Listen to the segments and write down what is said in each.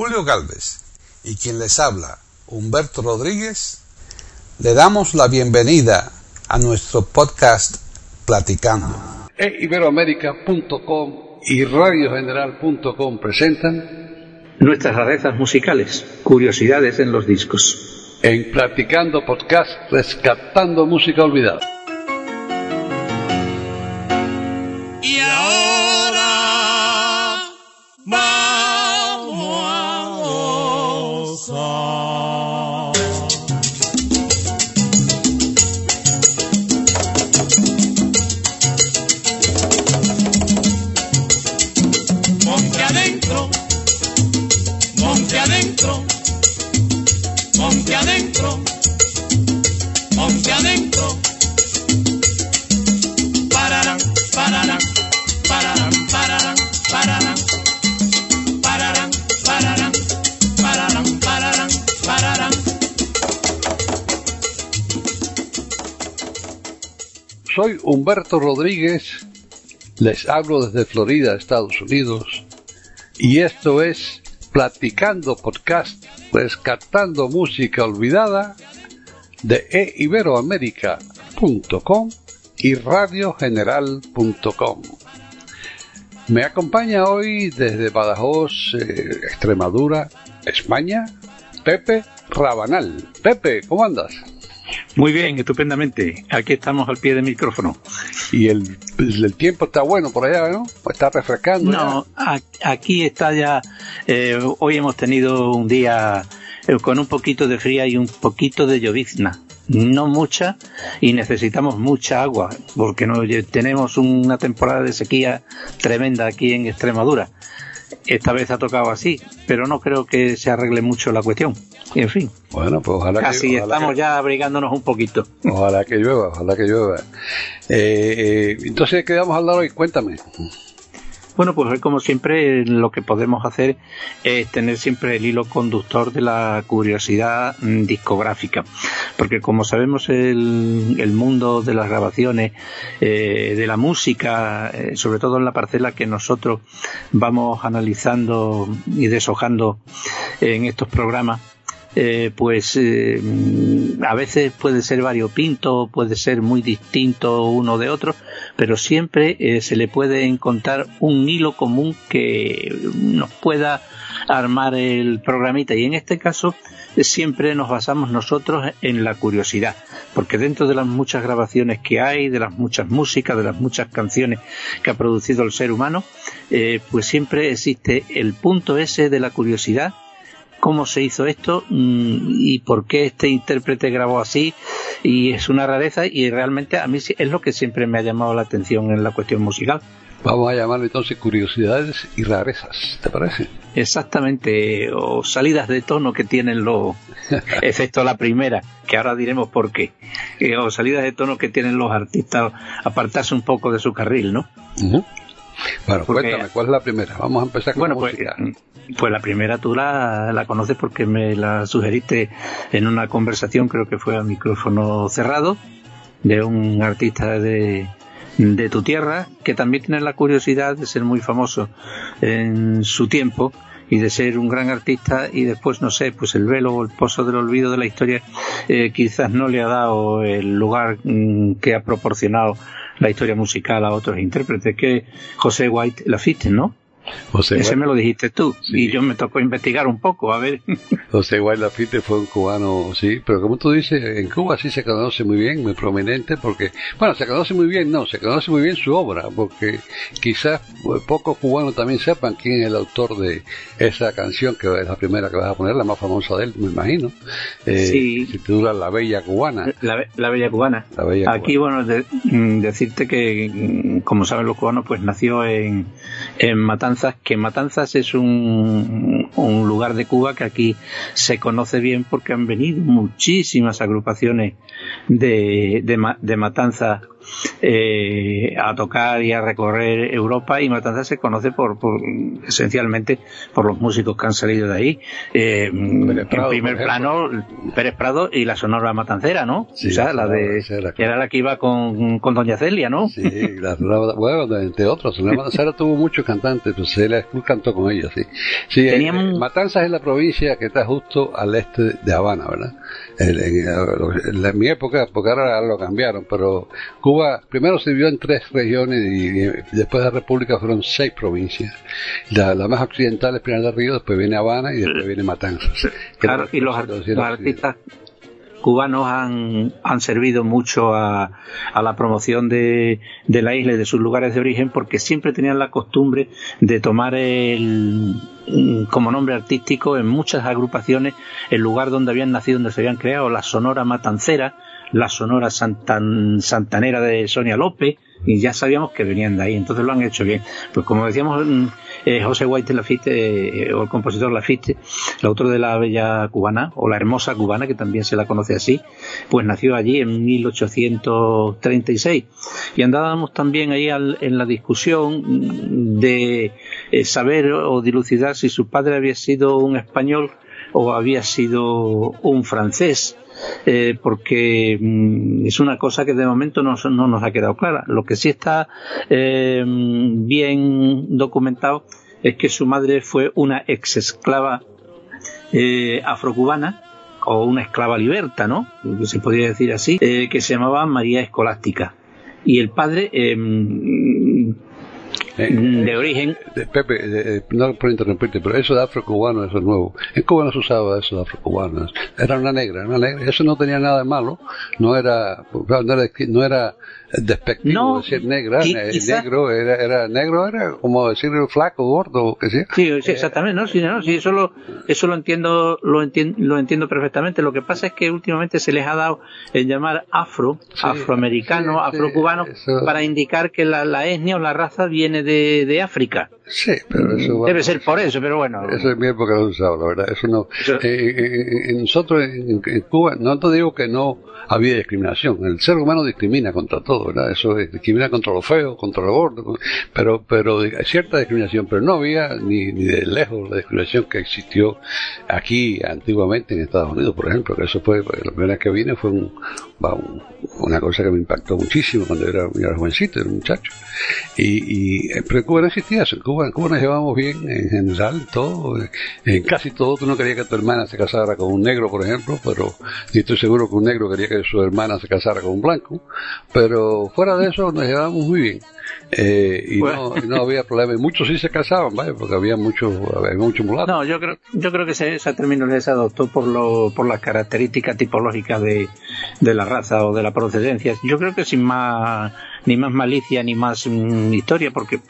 Julio Galvez y quien les habla, Humberto Rodríguez, le damos la bienvenida a nuestro podcast Platicando. E Iberoamérica.com y radiogeneral.com presentan nuestras rarezas musicales, curiosidades en los discos. En Platicando Podcast, rescatando música olvidada. Humberto Rodríguez, les hablo desde Florida, Estados Unidos, y esto es Platicando Podcast, rescatando música olvidada de eiberoamerica.com y radiogeneral.com. Me acompaña hoy desde Badajoz, eh, Extremadura, España, Pepe Rabanal. Pepe, ¿cómo andas? Muy bien, estupendamente. Aquí estamos al pie del micrófono. Y el, el tiempo está bueno por allá, ¿no? Está refrescando. No, aquí está ya. eh, hoy hemos tenido un día eh, con un poquito de fría y un poquito de llovizna. No mucha y necesitamos mucha agua porque no, tenemos una temporada de sequía tremenda aquí en Extremadura. Esta vez ha tocado así, pero no creo que se arregle mucho la cuestión. En fin. Bueno, pues ojalá así que, ojalá estamos que- ya abrigándonos un poquito. Ojalá que llueva, ojalá que llueva. Eh, eh, entonces, ¿de ¿qué vamos a hablar hoy? Cuéntame. Bueno, pues hoy como siempre lo que podemos hacer es tener siempre el hilo conductor de la curiosidad mm, discográfica, porque como sabemos el, el mundo de las grabaciones, eh, de la música, eh, sobre todo en la parcela que nosotros vamos analizando y deshojando en estos programas, eh, pues eh, a veces puede ser variopinto, puede ser muy distinto uno de otro, pero siempre eh, se le puede encontrar un hilo común que nos pueda armar el programita. Y en este caso eh, siempre nos basamos nosotros en la curiosidad porque dentro de las muchas grabaciones que hay de las muchas músicas de las muchas canciones que ha producido el ser humano eh, pues siempre existe el punto ese de la curiosidad cómo se hizo esto mm, y por qué este intérprete grabó así y es una rareza y realmente a mí es lo que siempre me ha llamado la atención en la cuestión musical. Vamos a llamarlo entonces curiosidades y rarezas, ¿te parece? Exactamente, o salidas de tono que tienen los, excepto la primera, que ahora diremos por qué, Eh, o salidas de tono que tienen los artistas, apartarse un poco de su carril, ¿no? Bueno, Porque- cuéntame, ¿cuál es la primera? Vamos a empezar con Bueno, la pues, música. pues la primera tú la, la conoces porque me la sugeriste en una conversación, creo que fue a micrófono cerrado, de un artista de, de tu tierra, que también tiene la curiosidad de ser muy famoso en su tiempo y de ser un gran artista y después, no sé, pues el velo o el pozo del olvido de la historia eh, quizás no le ha dado el lugar mm, que ha proporcionado la historia musical a otros intérpretes, que José White Lafitte, ¿no? José, Ese Guay- me lo dijiste tú Sí. y yo me tocó investigar un poco, a ver. José Guay Lafite fue un cubano, sí, pero como tú dices, en Cuba sí se conoce muy bien, muy prominente, porque, bueno, se conoce muy bien, no, se conoce muy bien su obra, porque quizás pues, pocos cubanos también sepan quién es el autor de esa canción, que es la primera que vas a poner, la más famosa de él, me imagino. Eh, Sí. Se titula La Bella Cubana. La, be- la bella cubana. La Bella Aquí, bueno, de- mm, decirte que, mm, como saben los cubanos, pues nació en, en Matanzas, que Matanzas es un, un lugar de Cuba que aquí se conoce bien porque han venido muchísimas agrupaciones de, de, de Matanzas eh, a tocar y a recorrer Europa y Matanzas se conoce por, por esencialmente por los músicos que han salido de ahí. Eh, Prado, en primer plano, Pérez Prado y la Sonora Matancera, ¿no? Sí, o sea, la Sonora de era la que iba con, con Doña Celia, ¿no? Sí, la, la- bueno, entre otros. La Matancera tuvo muchos cantantes, pues Celia cantó con ella, sí. sí eh, Teníamos- eh, Matanzas es la provincia que está justo al este de Habana, ¿verdad? El- en, en- en mi época, porque ahora lo cambiaron, pero Cuba primero se dividió en tres regiones y, y después de la República fueron seis provincias. La, la más occidental es Pinar del Río, después viene Habana y después viene Matanzas. Claro, y los artistas cubanos han, han servido mucho a, a la promoción de, de la isla y de sus lugares de origen porque siempre tenían la costumbre de tomar el, como nombre artístico en muchas agrupaciones el lugar donde habían nacido, donde se habían creado, la Sonora Matancera, la Sonora Santan- Santanera de Sonia López, y ya sabíamos que venían de ahí, entonces lo han hecho bien. Pues como decíamos, eh, José White Lafitte, eh, o el compositor Lafitte, el autor de la Bella Cubana, o la Hermosa Cubana, que también se la conoce así, pues nació allí en 1836. Y andábamos también ahí al- en la discusión de eh, saber o dilucidar si su padre había sido un español o había sido un francés. porque mm, es una cosa que de momento no, no nos ha quedado clara. Lo que sí está bien documentado es que su madre fue una ex esclava eh, afrocubana o una esclava liberta, ¿no? Se podría decir así, eh, que se llamaba María Escolástica. Y el padre, eh, Eh, de origen, Eh, Pepe, eh, no por interrumpirte, pero eso de afrocubano, eso es nuevo. En Cuba no se usaba eso de afrocubano. Era una negra, una negra. Eso no tenía nada de malo. No era, no era, no era despectivo No, decir negra. eh, negro era, era, negro era como decir flaco, gordo, que sea. Sí, sí, exactamente, ¿no? Sí, no, sí, eso lo, eso lo entiendo, lo entiendo, lo entiendo perfectamente. Lo que pasa es que últimamente se les ha dado el llamar afro, Sí, afroamericano, afrocubano, para indicar que la, la etnia o la raza viene de, de África. Sí, pero eso Debe ser por eso, pero bueno. Eso en mi época se usaba, la verdad. Eso no. Eso- Eh, eh, eh, nosotros en, en Cuba, no te digo que no había discriminación. El ser humano discrimina contra todo, ¿verdad? Eso es, discrimina contra lo feo, contra lo gordo, pero, pero hay cierta discriminación, pero no había ni, ni de lejos la discriminación que existió aquí antiguamente en Estados Unidos, por ejemplo, que eso fue, la primera vez que vine fue un, una cosa que me impactó muchísimo cuando era, yo era jovencito, era un muchacho. Y, y, pero en Cuba no existía eso. En Cuba, Cuba nos llevábamos bien en general, todo, eh, en casi todo. Tú no querías que tu hermana se casara con un negro, por ejemplo, pero y estoy seguro que un negro quería que su hermana se casara con un blanco. Pero fuera de eso nos llevábamos muy bien. Eh, y no, y no había problema. Y muchos sí se casaban, vaya, porque había muchos, había muchos mulatos. No, yo creo, yo creo que se- esa terminología se adoptó por, lo, por las características tipológicas de, de la raza o de la procedencia. Yo creo que sin más, ni más malicia ni más mm, historia, porque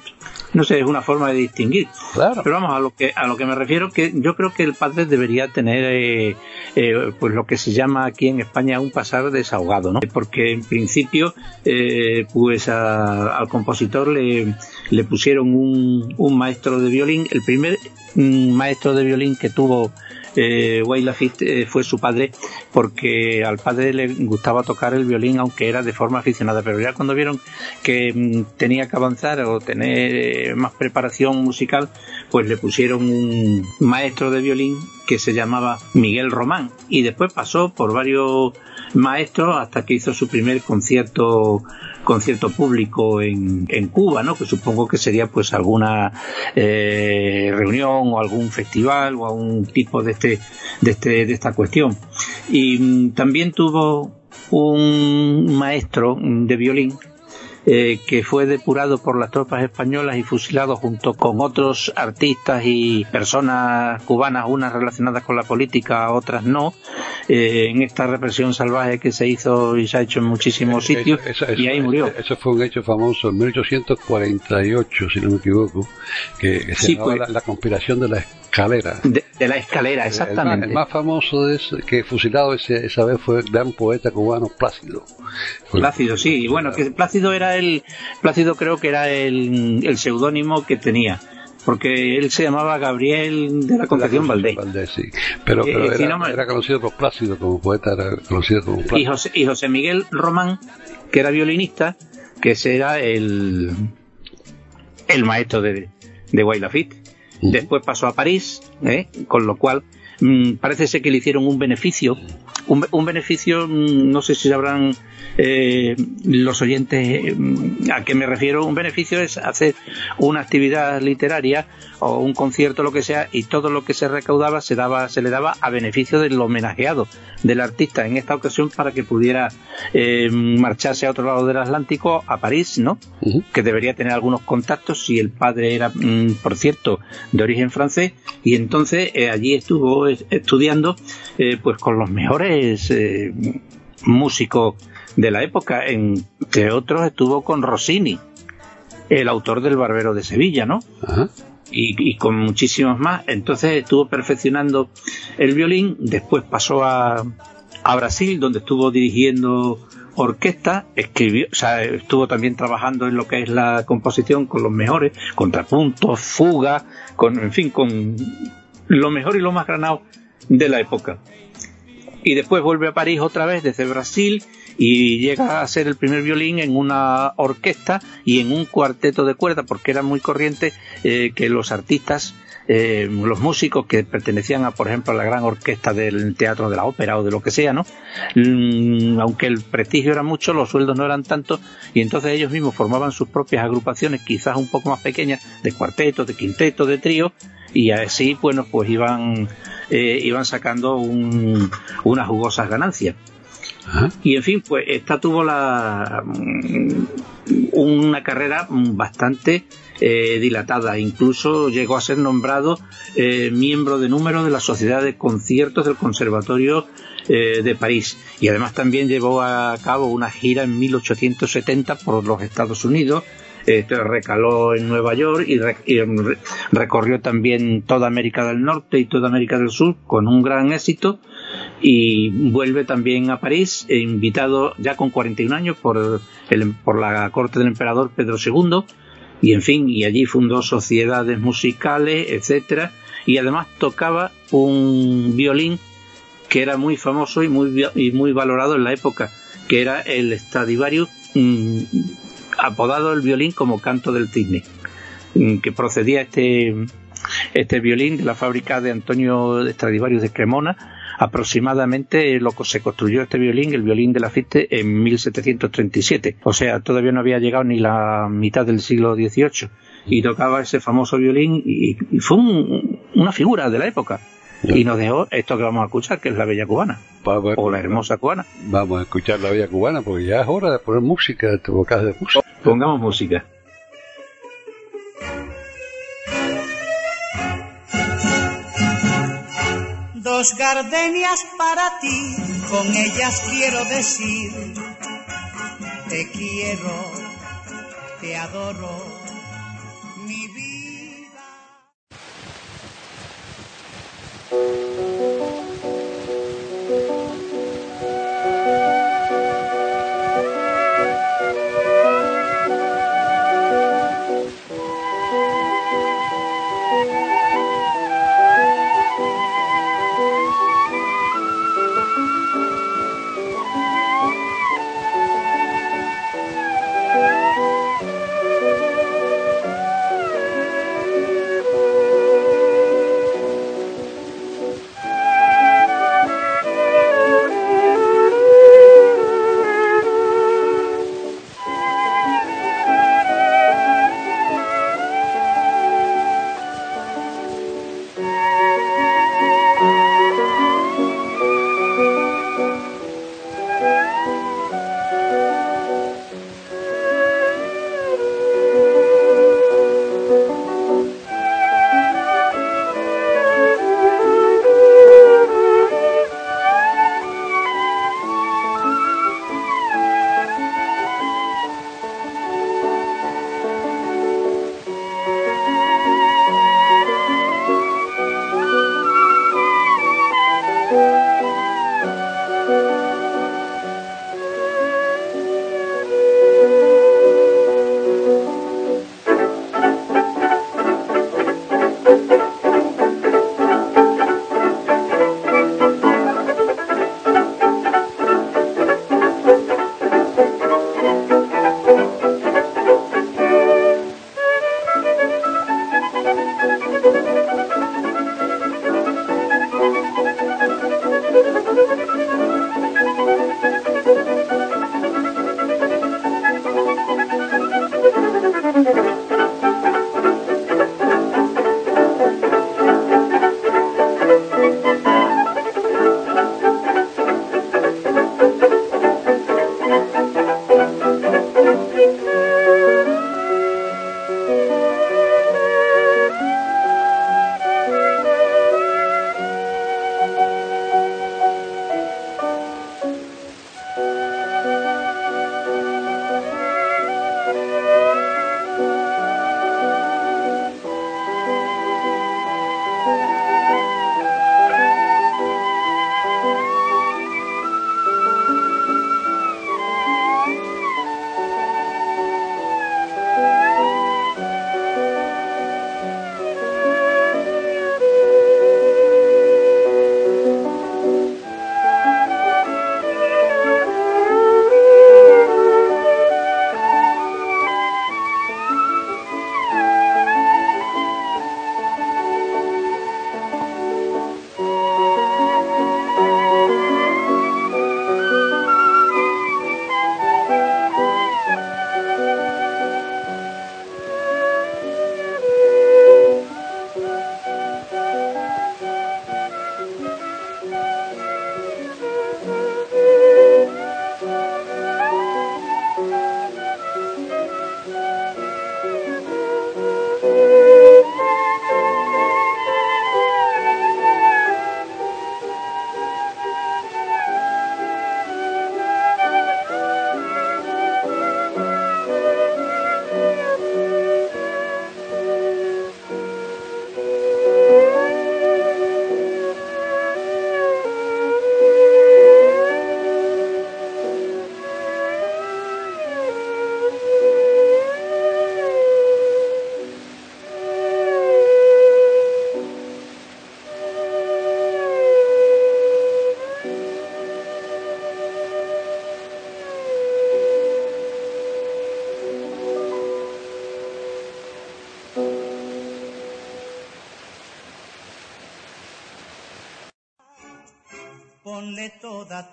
no sé, es una forma de distinguir. Claro. Pero vamos a lo que a lo que me refiero que yo creo que el padre debería tener eh, eh, pues lo que se llama aquí en España un pasar desahogado, ¿no? Porque en principio eh, pues a- al le, le pusieron un, un maestro de violín, el primer mm, maestro de violín que tuvo eh, Lafitte eh, fue su padre porque al padre le gustaba tocar el violín aunque era de forma aficionada. Pero ya cuando vieron que mm, tenía que avanzar o tener eh, más preparación musical pues le pusieron un maestro de violín que se llamaba Miguel Román. Y después pasó por varios maestros hasta que hizo su primer concierto concierto público en, en Cuba, ¿no? Que supongo que sería pues alguna eh, reunión o algún festival o algún tipo de este de este de esta cuestión. Y mm, también tuvo un maestro de violín eh, que fue depurado por las tropas españolas y fusilado junto con otros artistas y personas cubanas, unas relacionadas con la política, otras no, eh, en esta represión salvaje que se hizo y se ha hecho en muchísimos sitios, Eso- eso- y ahí murió. Eso fue un hecho famoso en 1848, si no me equivoco, que, que se Sí, llamaba pues. la, la conspiración de la escalera. De, de la escalera, El, exactamente. más, el más famoso ese, que fusilado ese- esa vez fue el gran poeta cubano Plácido. Plácido, sí, y bueno, que Plácido era el, Plácido creo que era el, el seudónimo que tenía, porque él se llamaba Gabriel de la Concepción Valdés. sí. Pero, Eh, pero era, no me- era conocido por Plácido como poeta, era conocido como Y Plácido. José, y José Miguel Román, que era violinista, que ese era el, el maestro de, de Guy Lafitte. Después pasó a París, ¿eh? con lo cual mm, parece ser que le hicieron un beneficio. Un, beneficio, mm, no sé si sabrán eh, los oyentes mm, a qué me refiero. Un beneficio es hacer una actividad literaria o un concierto, lo que sea, y todo lo que se recaudaba se, daba, se le daba a beneficio del homenajeado, del artista, en esta ocasión para que pudiera eh, marcharse a otro lado del Atlántico, a París, ¿no? Que debería tener algunos contactos si el padre era, mm, por cierto, de origen francés y entonces eh, allí estuvo estudiando eh, pues con los mejores eh, músicos de la época, entre otros estuvo con Rossini, el autor del Barbero de Sevilla, ¿no? Ajá. Y, y con muchísimos más. Entonces estuvo perfeccionando el violín, después pasó a, a Brasil, donde estuvo dirigiendo orquesta, escribió, o sea, estuvo también trabajando en lo que es la composición con los mejores, contrapuntos, fuga, con, en fin, con lo mejor y lo más granado de la época. Y después vuelve a París otra vez desde Brasil y llega a ser el primer violín en una orquesta y en un cuarteto de cuerda, porque era muy corriente eh, que los artistas, eh, los músicos que pertenecían a, por ejemplo, a la gran orquesta del teatro de la ópera o de lo que sea, ¿no? Mm, aunque el prestigio era mucho, los sueldos no eran tanto, y entonces ellos mismos formaban sus propias agrupaciones, quizás un poco más pequeñas, de cuartetos, de quintetos, de tríos, y así, bueno, pues iban, eh, iban sacando un- unas jugosas ganancias. Y en fin, pues esta tuvo la mm, una carrera bastante eh, dilatada. Incluso llegó a ser nombrado eh, miembro de número de la Sociedad de Conciertos del Conservatorio eh, de París. Y además también llevó a cabo una gira en 1870 por los Estados Unidos. Este, recaló en Nueva York y, re- y, re- recorrió también toda América del Norte y toda América del Sur con un gran éxito y vuelve también a París, eh, invitado ya con 41 años por, el, por la corte del emperador Pedro II, y en fin, y allí fundó sociedades musicales, etcétera, y además tocaba un violín que era muy famoso y muy, y muy valorado en la época, que era el Stradivarius, mm, apodado el violín como canto del cisne, mm, que procedía este, este violín de la fábrica de Antonio Stradivarius de Cremona, aproximadamente lo que se construyó este violín, el violín de la Fichte, en 1737. O sea, todavía no había llegado ni la mitad del siglo XVIII. Y tocaba ese famoso violín y, y fue un- una figura de la época. Y nos dejó esto que vamos a escuchar, que es la bella cubana, Vamos o la hermosa cubana. vamos a escuchar la vida cubana porque ya es hora de poner música, bocas de música. Pongamos música. Dos gardenias para ti, con ellas quiero decir, te quiero, te adoro, mi vida.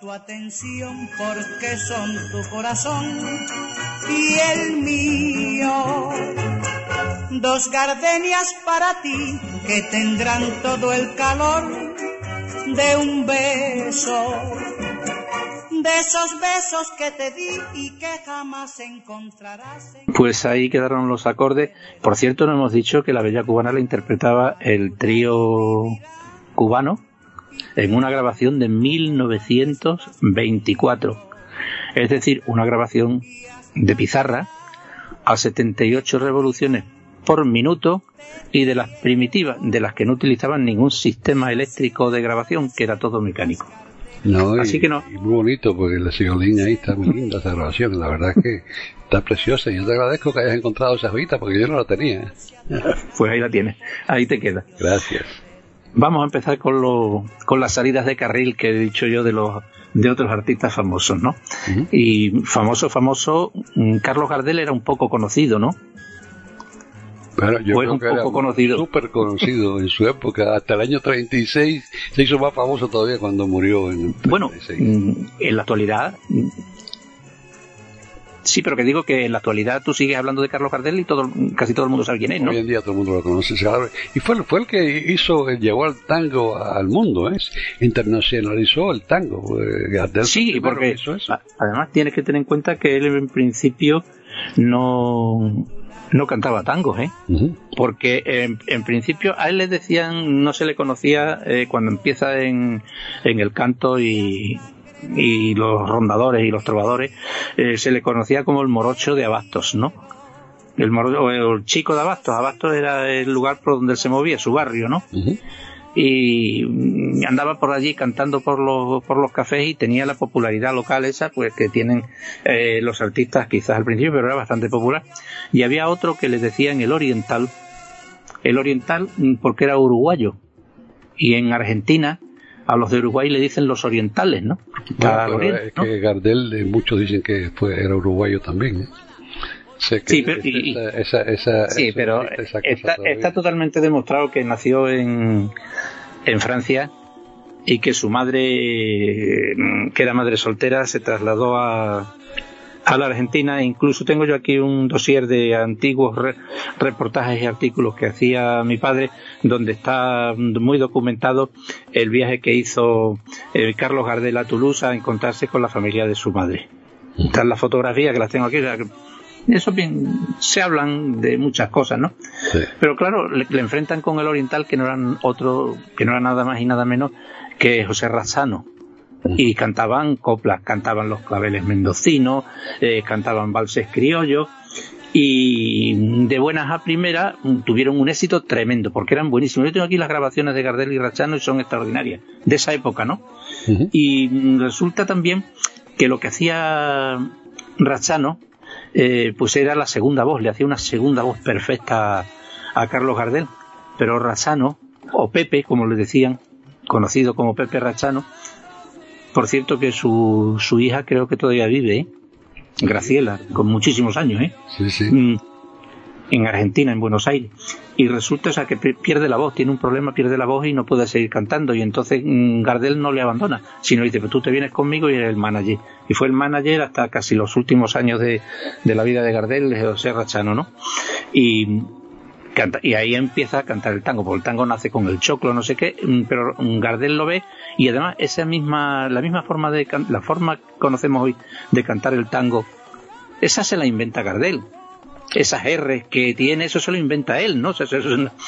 Tu atención porque son tu corazón y el mío. Dos gardenias para ti que tendrán todo el calor de un beso. De esos besos que te di y que jamás encontrarás. En... Pues ahí quedaron los acordes. Por cierto, no hemos dicho que la Bella Cubana la interpretaba el trío cubano en una grabación de 1924. Es decir, una grabación de pizarra a 78 revoluciones por minuto y de las primitivas, de las que no utilizaban ningún sistema eléctrico de grabación, que era todo mecánico. No, Así y, que no. y muy bonito, porque la ciolina ahí está muy linda esa grabación. La verdad es que está preciosa. Y yo te agradezco que hayas encontrado esa joyita, porque yo no la tenía. Pues ahí la tienes, ahí te queda. Gracias. Vamos a empezar con, lo, con las salidas de carril que he dicho yo de los de otros artistas famosos, ¿no? Y famoso, famoso, mm, Carlos Gardel era un poco conocido, ¿no? Bueno, yo creo un que era poco conocido. súper conocido en su época. Hasta el año 36 se hizo más famoso todavía cuando murió en el Bueno, 36. mm, en la actualidad. Sí, pero que digo que en la actualidad tú sigues hablando de Carlos Gardel y todo, casi todo el mundo sabe quién es, ¿no? Hoy en día todo el mundo lo conoce. Y fue, fue el que hizo, llevó al tango al mundo, ¿eh? internacionalizó el tango. eh, Gardel Sí, porque que hizo eso. además tienes que tener en cuenta que él en principio no, no cantaba tangos, ¿eh? Porque en, en principio a él le decían, no se le conocía eh, cuando empieza en, en el canto y, y los rondadores y los trovadores, eh, se le conocía como el morocho de Abastos, ¿no? El, moro- o el chico de Abastos, Abastos era el lugar por donde él se movía, su barrio, ¿no? Y mm, andaba por allí cantando por los, por los cafés y tenía la popularidad local esa pues que tienen eh, los artistas quizás al principio pero era bastante popular. Y había otro que le decían el oriental. El oriental mm, porque era uruguayo. Y en Argentina a los de Uruguay le dicen los orientales ¿no? Bueno, oriente, es ¿no? que Gardel, eh, muchos dicen que fue, era uruguayo también. ¿eh? Sé que Sí, pero- y- esa, Sí, pero está, está totalmente demostrado que nació en, en Francia y que su madre, mm, que era madre soltera, se trasladó a, a la Argentina. E incluso tengo yo aquí un dossier de antiguos re- reportajes y artículos que hacía mi padre, donde está muy documentado el viaje que hizo eh, Carlos Gardel a Toulouse a encontrarse con la familia de su madre. Están las fotografías que las tengo aquí. o sea, que Eso bien, se hablan de muchas cosas, ¿no? Sí. Pero claro, le, le enfrentan con el oriental que no eran otro, que no era nada más y nada menos que José Razzano. Y cantaban coplas, cantaban los claveles mendocinos, eh, cantaban valses criollos y de buenas a primeras tuvieron un éxito tremendo porque eran buenísimos. Yo tengo aquí las grabaciones de Gardel y Razzano y son extraordinarias, de esa época, ¿no? Y resulta también que lo que hacía Razzano, eh, pues era la segunda voz, le hacía una segunda voz perfecta a, a Carlos Gardel. Pero Razzano, o Pepe, como le decían, conocido como Pepe Razzano, por cierto que su, su hija creo que todavía vive, ¿eh? Graciela, con muchísimos años, ¿eh? Sí, sí. Mm, en Argentina, en Buenos Aires. Y resulta o sea, que pi- pierde la voz, tiene un problema, pierde la voz y no puede seguir cantando. Y entonces mm, Gardel no le abandona, sino dice, pues tú te vienes conmigo y eres el manager. Y fue el manager hasta casi los últimos años de, de la vida de Gardel, de José Rachano, ¿no? Y, canta- y ahí empieza a cantar el tango, porque el tango nace con el choclo, no sé qué, mm, pero Gardel lo ve y además esa misma, la misma forma de, la forma que conocemos hoy de cantar el tango, esa se la inventa Gardel. Esas R que tiene, eso se lo inventa él, ¿no? Eso- eso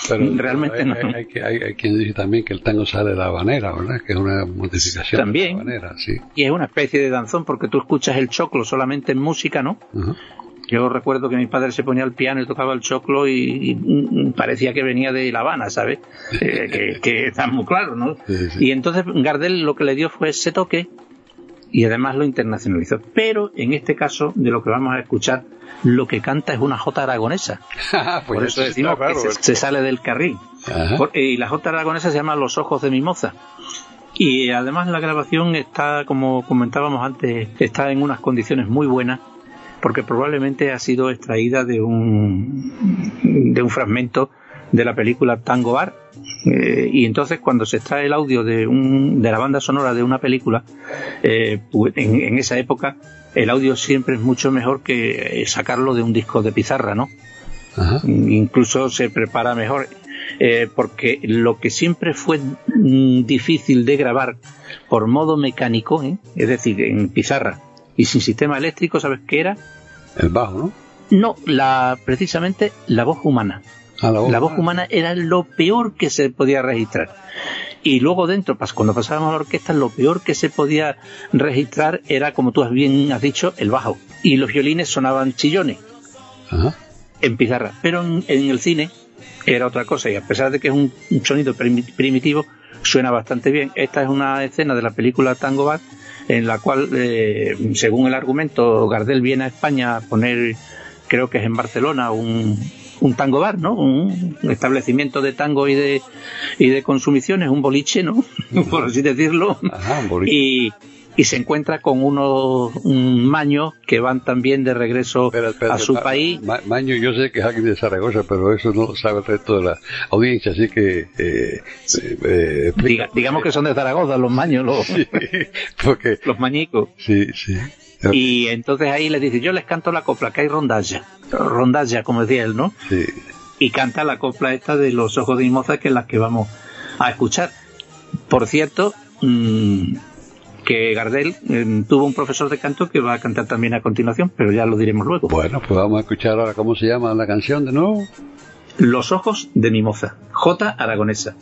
Pero realmente hay, no. hay, hay que- hay- quien dice también que el tango sale de la habanera, ¿verdad? Que es una modificación También. de la habanera, sí. Y es una especie de danzón porque tú escuchas el choclo solamente en música, ¿no? Ujú. Yo recuerdo que mi padre se ponía al piano y tocaba el choclo y, y, mm, parecía que venía de La Habana, ¿sabes? Eh, que, que está muy claro, ¿no? Sí, sí. Y entonces Gardel lo que le dio fue ese toque y además lo internacionalizó. Pero en este caso, de lo que vamos a escuchar, lo que canta es una jota aragonesa. Pues Por eso decimos claro, que se, se sale del carril. Por- y la jota aragonesa se llama Los ojos de mi moza. Y además la grabación está, como comentábamos antes, está en unas condiciones muy buenas, porque probablemente ha sido extraída de un, de un fragmento de la película Tango Bar, Eh, y entonces cuando se extrae el audio de, un, de la banda sonora de una película, eh, pues, en, en, esa época el audio siempre es mucho mejor que sacarlo de un disco de pizarra, ¿no? Ajá. Incluso se prepara mejor. Eh, porque lo que siempre fue mm, difícil de grabar por modo mecánico, ¿eh? es decir, en pizarra y sin sistema eléctrico, ¿sabes qué era? El bajo, ¿no? No, la, precisamente la voz humana. Ah, la voz, la voz humana era lo peor que se podía registrar. Y luego dentro, cuando pasábamos a la orquesta, lo peor que se podía registrar era, como tú bien has dicho, el bajo. Y los violines sonaban chillones Ajá. en pizarra. Pero en, en, el cine era otra cosa. Y a pesar de que es un, un sonido primitivo, suena bastante bien. Esta es una escena de la película Tango Bar en la cual, eh, según el argumento, Gardel viene a España a poner, creo que es en Barcelona, un, un tango bar, ¿no? Un establecimiento de tango y de, y de consumiciones, un boliche, ¿no? Por así decirlo. Ajá, un boliche. Y, y se encuentra con unos un maños que van también de regreso Espera, espera, a su ma- país. ma- Maño, yo sé que es alguien de Zaragoza, pero eso no sabe el resto de la audiencia, así que. Eh, eh, eh. Diga- digamos que son de Zaragoza, los maños, los, Sí, porque. los mañicos. Sí, sí. Y entonces ahí le dice, yo les canto la copla, que hay rondalla. Rondalla, como decía él, ¿no? Sí. y canta la copla esta de los ojos de Mimosa que es la que vamos a escuchar. Por cierto, mm, que Gardel eh, tuvo un profesor de canto que va a cantar también a continuación, pero ya lo diremos luego. Bueno, pues vamos a escuchar ahora cómo se llama la canción de nuevo. Los ojos de Mimosa, J. Aragonesa.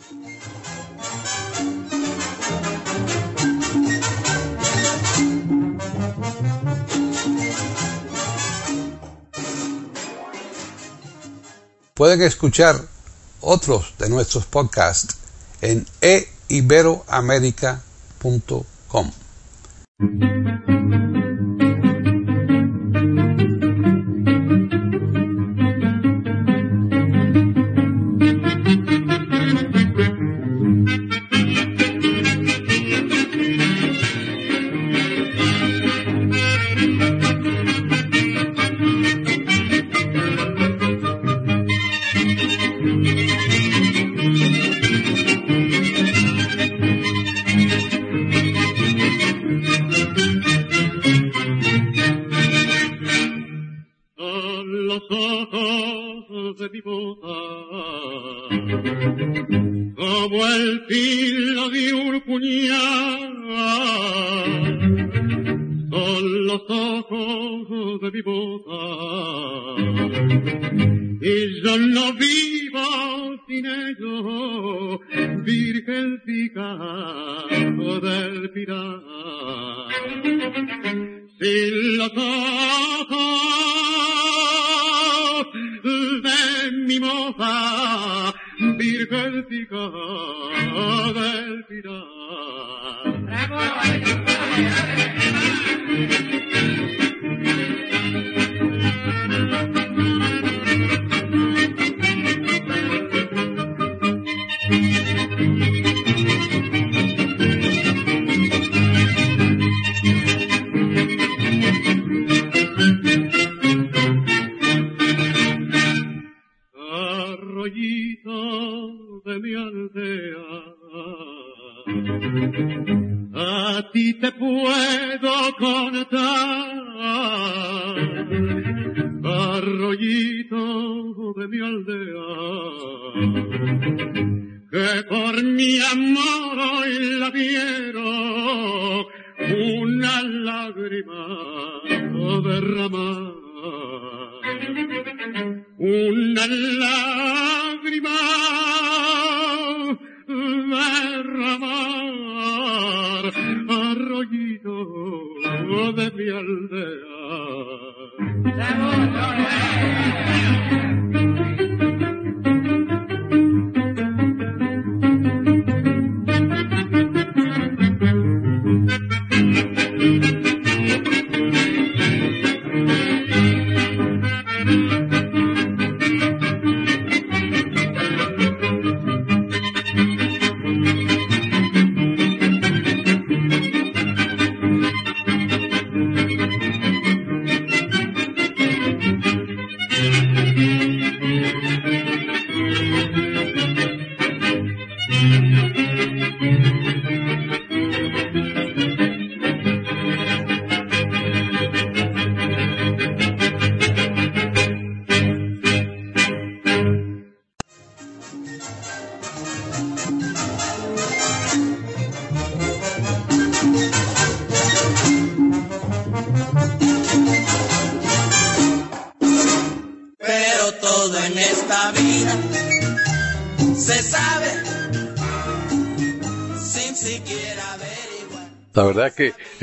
Pueden escuchar otros de nuestros podcasts en eiberoamerica.com. Son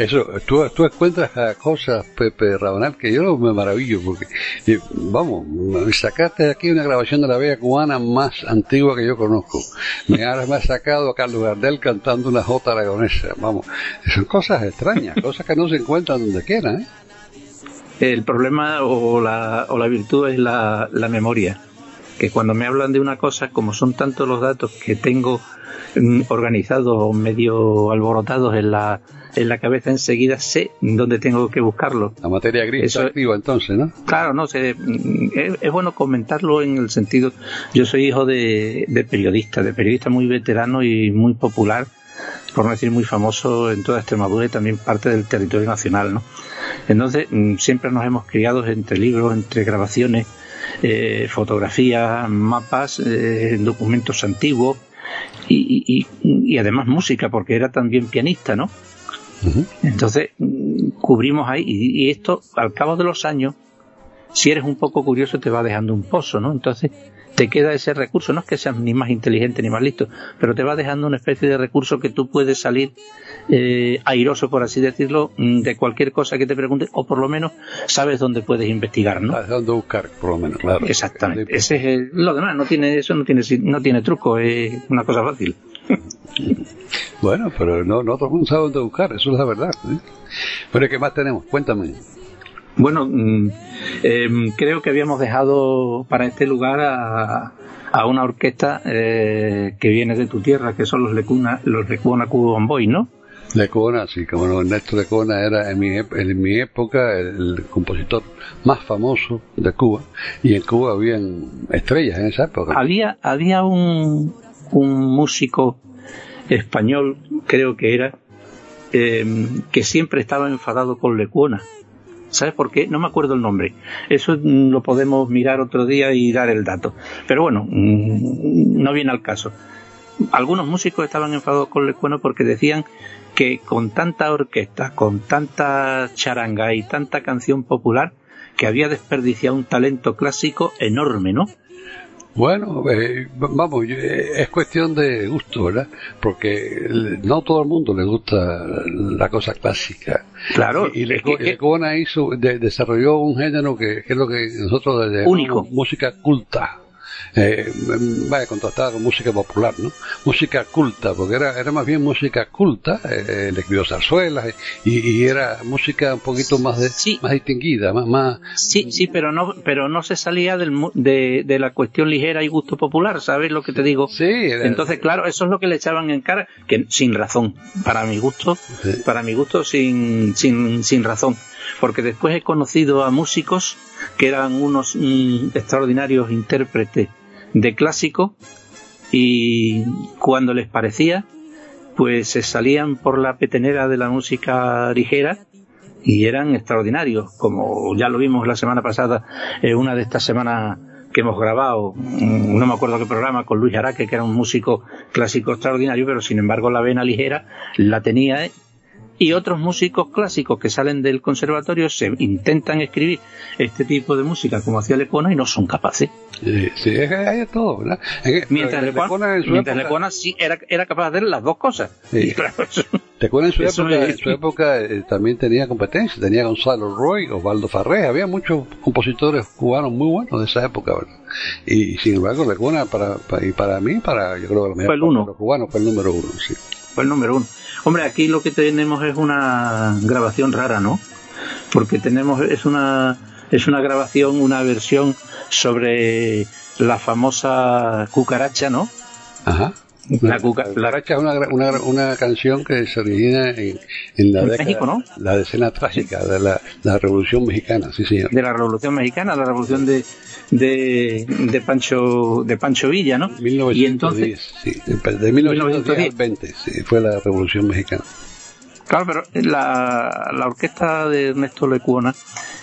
eso, tú, tú encuentras a cosas, Pepe Rabanal, que yo me maravillo, porque, eh, vamos, sacaste de aquí una grabación de la bella cubana más antigua que yo conozco. Me has, me has sacado a Carlos Gardel cantando una jota aragonesa, vamos. Son cosas extrañas, cosas que no se encuentran donde quieran, ¿eh? El problema o la, o la virtud es la, la memoria. Que cuando me hablan de una cosa, como son tantos los datos que tengo mm, organizados o medio alborotados en la, en la cabeza, enseguida sé dónde tengo que buscarlo. La materia gris Eso- está activa entonces, ¿no? Claro, no sé, mm, es, es bueno comentarlo en el sentido, yo soy hijo de, de periodista, de periodista muy veterano y muy popular, por no decir muy famoso en toda Extremadura y también parte del territorio nacional, ¿no? Entonces, mm, siempre nos hemos criado entre libros, entre grabaciones, eh, fotografías, mapas, eh, documentos antiguos y, y- y- y además música, porque era también pianista, ¿no? Entonces, mm, cubrimos ahí y, y esto, al cabo de los años, si eres un poco curioso, te va dejando un pozo, ¿no? Entonces, te queda ese recurso, no es que seas ni más inteligente ni más listo, pero te va dejando una especie de recurso que tú puedes salir eh, airoso, por así decirlo, mm, de cualquier cosa que te pregunte, o por lo menos sabes dónde puedes investigar, ¿no? Buscar, por lo menos, claro. Exactamente. Ese es el- lo demás, no tiene, eso no tiene, no tiene truco, es una cosa fácil. Bueno, pero no, no todo el mundo sabe dónde buscar, eso es la verdad. ¿eh? Pero ¿qué más tenemos? Cuéntame. Bueno, mm, em, creo que habíamos dejado para este lugar a, a una orquesta eh, que viene de tu tierra, que son los Lecuna, los Lecuna Boys, ¿no? Lecona, sí, como no, Ernesto Lecona era en mi, en mi época el compositor más famoso de Cuba y en Cuba habían estrellas en esa época. Había, había un, un músico español, creo que era, em, que siempre estaba enfadado con Lecuona. ¿Sabes por qué? No me acuerdo el nombre. Eso lo podemos mirar otro día y dar el dato. Pero bueno, mm, no viene al caso. Algunos músicos estaban enfadados con Lecuona porque decían que con tanta orquesta, con tanta charanga y tanta canción popular, que había desperdiciado un talento clásico enorme, ¿no? Bueno, eh, vamos, eh, es cuestión de gusto, ¿verdad? Porque no todo el mundo le gusta la cosa clásica. Claro, y, y Lecona hizo, de- desarrolló un género que, que es lo que nosotros Único. música culta. Eh, vaya, contrastada con música popular, ¿no? Música culta, porque era, era más bien música culta, eh, le escribió zarzuelas, y, y era música un poquito más, de, Sí. más distinguida, más, más, Sí, sí, pero no, pero no se salía del, de, de la cuestión ligera y gusto popular, ¿sabes lo que te digo? sí, era- Entonces, claro, eso es lo que le echaban en cara, que sin razón, para mi gusto, Sí. para mi gusto sin, sin, sin razón. Porque después he conocido a músicos que eran unos mm, extraordinarios intérpretes de clásico y cuando les parecía, pues se salían por la petenera de la música ligera y eran extraordinarios, como ya lo vimos la semana pasada, eh, una de estas semanas que hemos grabado, mm, no me acuerdo qué programa, con Luis Araque, que era un músico clásico extraordinario, pero sin embargo la vena ligera la tenía ¿eh? Y otros músicos clásicos que salen del conservatorio se intentan escribir este tipo de música como hacía Lecona y no son capaces. sí, sí, es que hay de todo, ¿verdad? Es que- Mientras Lecona, mientras Lecona sí era, era capaz de hacer las dos cosas. Sí. Y claro, eso- ¿Te acuerdas en su época? es- En su época eh, también tenía competencia, tenía Gonzalo Roy, Osvaldo Farré, había muchos compositores cubanos muy buenos de esa época, ¿verdad? Y, sin embargo, Lecuna para, para- y para mí, para yo creo que la mayor Fue el uno. de los cubanos fue el número uno, sí. fue el número uno. Hombre, aquí lo que tenemos es una grabación rara, ¿no? Porque tenemos, es una, es una grabación, una versión sobre la famosa cucaracha, ¿no? Ajá. La, cuca, La cucaracha es una, una, una canción que se origina en, en la En década, México, ¿no? la decena trágica de la, la Revolución Mexicana, sí señor. de la Revolución Mexicana, la Revolución de, de, de Pancho de Pancho Villa, ¿no? 1910, Y entonces, sí, de de 1910 al 20, sí, fue la Revolución Mexicana. Claro, pero la, la orquesta de Ernesto Lecuona,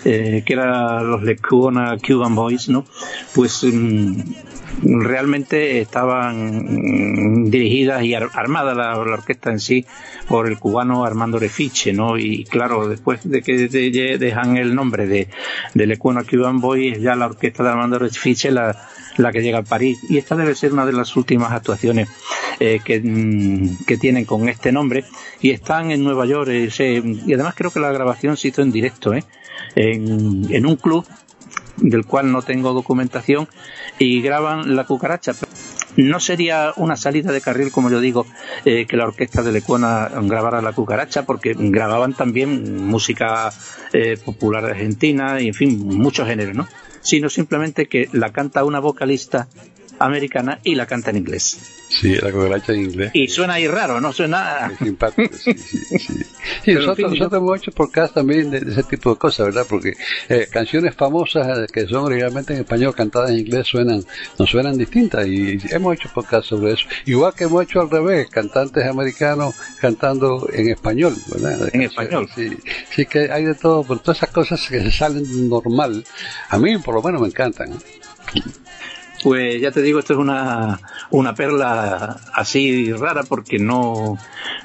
eh, que era los Lecuona Cuban Boys, ¿no? Pues mm, realmente estaban mm, dirigidas y ar- armada la, orquesta en sí por el cubano Armando Refiche, ¿no? Y claro, después de que de- de- dejan el nombre de, de Lecuona Cuban Boys, ya la orquesta de Armando Refiche la, la que llega a París. Y esta debe ser una de las últimas actuaciones eh, que, mm, que tienen con este nombre. Y están en Nueva York. eh, y además creo que la grabación se hizo en directo, ¿eh? en, en un club del cual no tengo documentación y graban La Cucaracha. No sería una salida de carril, como yo digo, eh, que la orquesta de Lecuona grabara La Cucaracha, porque grababan también música eh, popular argentina y, en fin, muchos géneros, ¿no? Sino simplemente que la canta una vocalista americana y la canta en inglés. Sí, la cucaracha en inglés. Y suena ahí raro, ¿no? Suena... Es simpático, sí, sí, sí. Sí, Pero, en nosotros, fin, nosotros hemos hecho podcast también de, de ese tipo de cosas, ¿verdad? Porque eh, canciones famosas eh, que son originalmente en español cantadas en inglés suenan, nos suenan distintas y hemos hecho podcast sobre eso. Igual que hemos hecho al revés, cantantes americanos cantando en español, ¿verdad? De En español. Sí, sí que hay de todo, pero todas esas cosas que se salen normal, a mí por lo menos me encantan. Pues ya te digo, esto es una, una perla así rara porque no,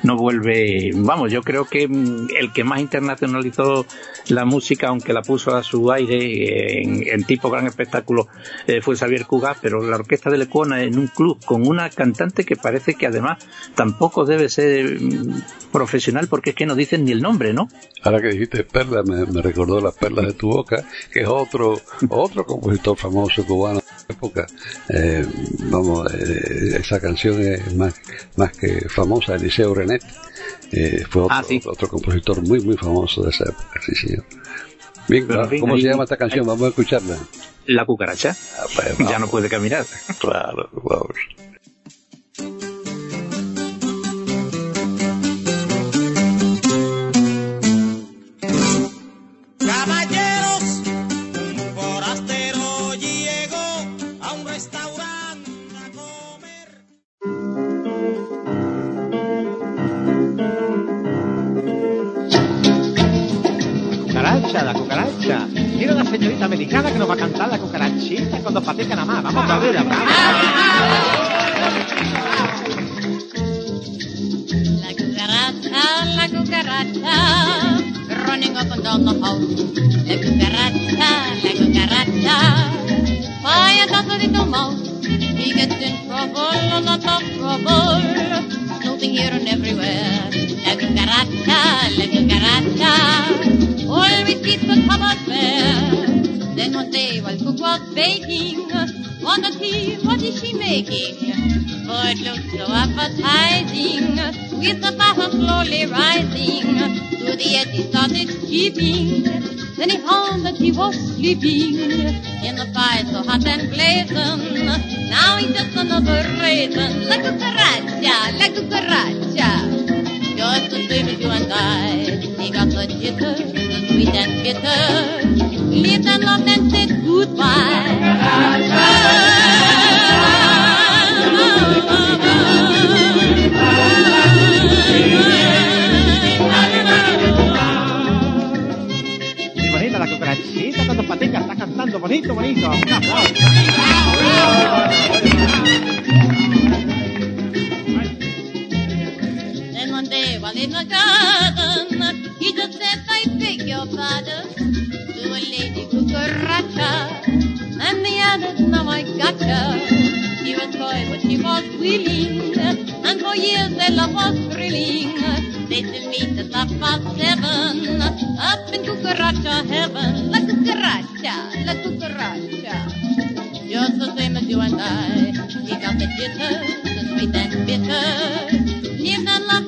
no vuelve. Vamos, yo creo que mm, el que más internacionalizó la música, aunque la puso a su aire en, tipo gran espectáculo, eh, fue Xavier Cugat, pero la orquesta de Lecuona en un club con una cantante que parece que además tampoco debe ser mm, profesional porque es que no dicen ni el nombre, ¿no? Ahora que dijiste perla, me, me recordó las perlas de tu boca, que es otro otro compositor famoso cubano época. Eh, vamos, eh, esa canción es más, más que famosa, Eliseo Renet. Eh, fue otro, Ah, sí. otro compositor muy, muy famoso de esa época, sí, señor. Bien, Pero, en fin, ¿cómo ahí- se llama esta canción? Vamos a escucharla. La cucaracha Ah, pues, ya no puede caminar. Claro, vamos. Caballeros, cucaracha, la cucaracha. Mira la señorita americana que nos va a cantar la cucarachita cuando pateca nada más. Vamos a ver, La cucaracha, la cucaracha, running up and down the house. La cucaracha, la cucaracha, by a little mouse. He gets in trouble, a lot of trouble, snooping here and everywhere. La cucaracha, la cucaracha, always keeps the cupboard bare. Then one day while cook was baking, wondered he, what is she making? For it looked so appetizing, with the fire slowly rising. To the edge he started keeping, then he found that he was sleeping. In the fire so hot and blazing, now he's just another raisin. La cucaracha, la cucaracha. Just the same as you and I. He got the jitters, the sweet and bitter. Lived and loved and said bonita la cucarachita cuando pateca está cantando bonito, bonito. Un aplauso. The garden, he just said, I beg your pardon, to a lady cucaracha. And he added, now I gotcha. She was coy, but she was willing, and for years their love was thrilling. They still meet at half past seven, up in cucaracha heaven. La cucaracha, la cucaracha. Just the same as you and I. He got the jitters, the sweet and bitter. Lived and loved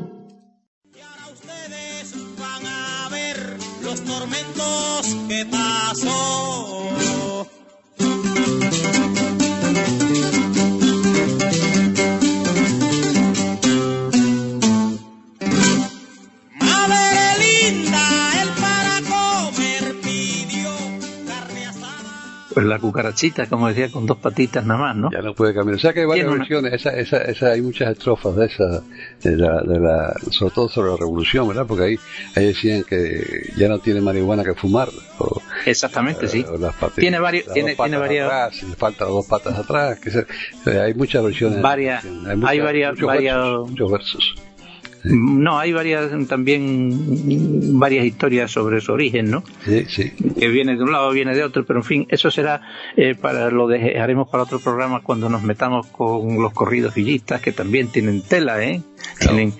goodbye. cucaracha. ustedes van a ver los tormentos que pasó. Pues la cucarachita, como decía, con dos patitas nada más, ¿no? Ya no puede cambiar. O sea que hay varias una- versiones. Esa, esa, esa, hay muchas estrofas de esa, de la, de la, sobre todo sobre la revolución, ¿verdad? Porque ahí, ahí decían que ya no tiene marihuana que fumar. O, Exactamente, sí. o las patas- Tiene varios- las tiene- tiene varias- atrás, le faltan dos patas atrás. Que se- eh, hay muchas versiones. Varias- muchas- hay varias- muchos versos, muchos versos. No, hay varias también varias historias sobre su origen, ¿no? Sí, sí. Que viene de un lado, viene de otro, pero en fin, eso será eh, para lo dejaremos para otro programa cuando nos metamos con los corridos villistas que también tienen tela, ¿eh? Tienen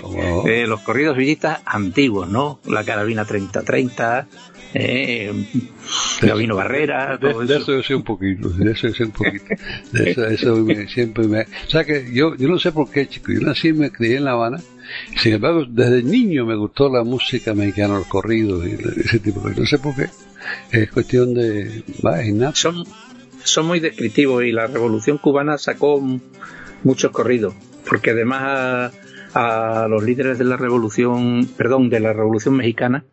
Como- eh, los corridos villistas antiguos, ¿no? La carabina 3030, eh, Gabino Barrera, De, todo de eso. yo sé un poquito, de eso yo sé un poquito. De eso, eso me- siempre me... O sea que yo, yo no sé por qué, chico, yo nací y me crié en La Habana, sin embargo, desde niño me gustó la música mexicana, los corridos y ese tipo de cosas. No sé por qué, es cuestión de... Va, son, son muy descriptivos y la revolución cubana sacó muchos corridos, porque además a, a los líderes de la revolución, perdón, de la revolución mexicana,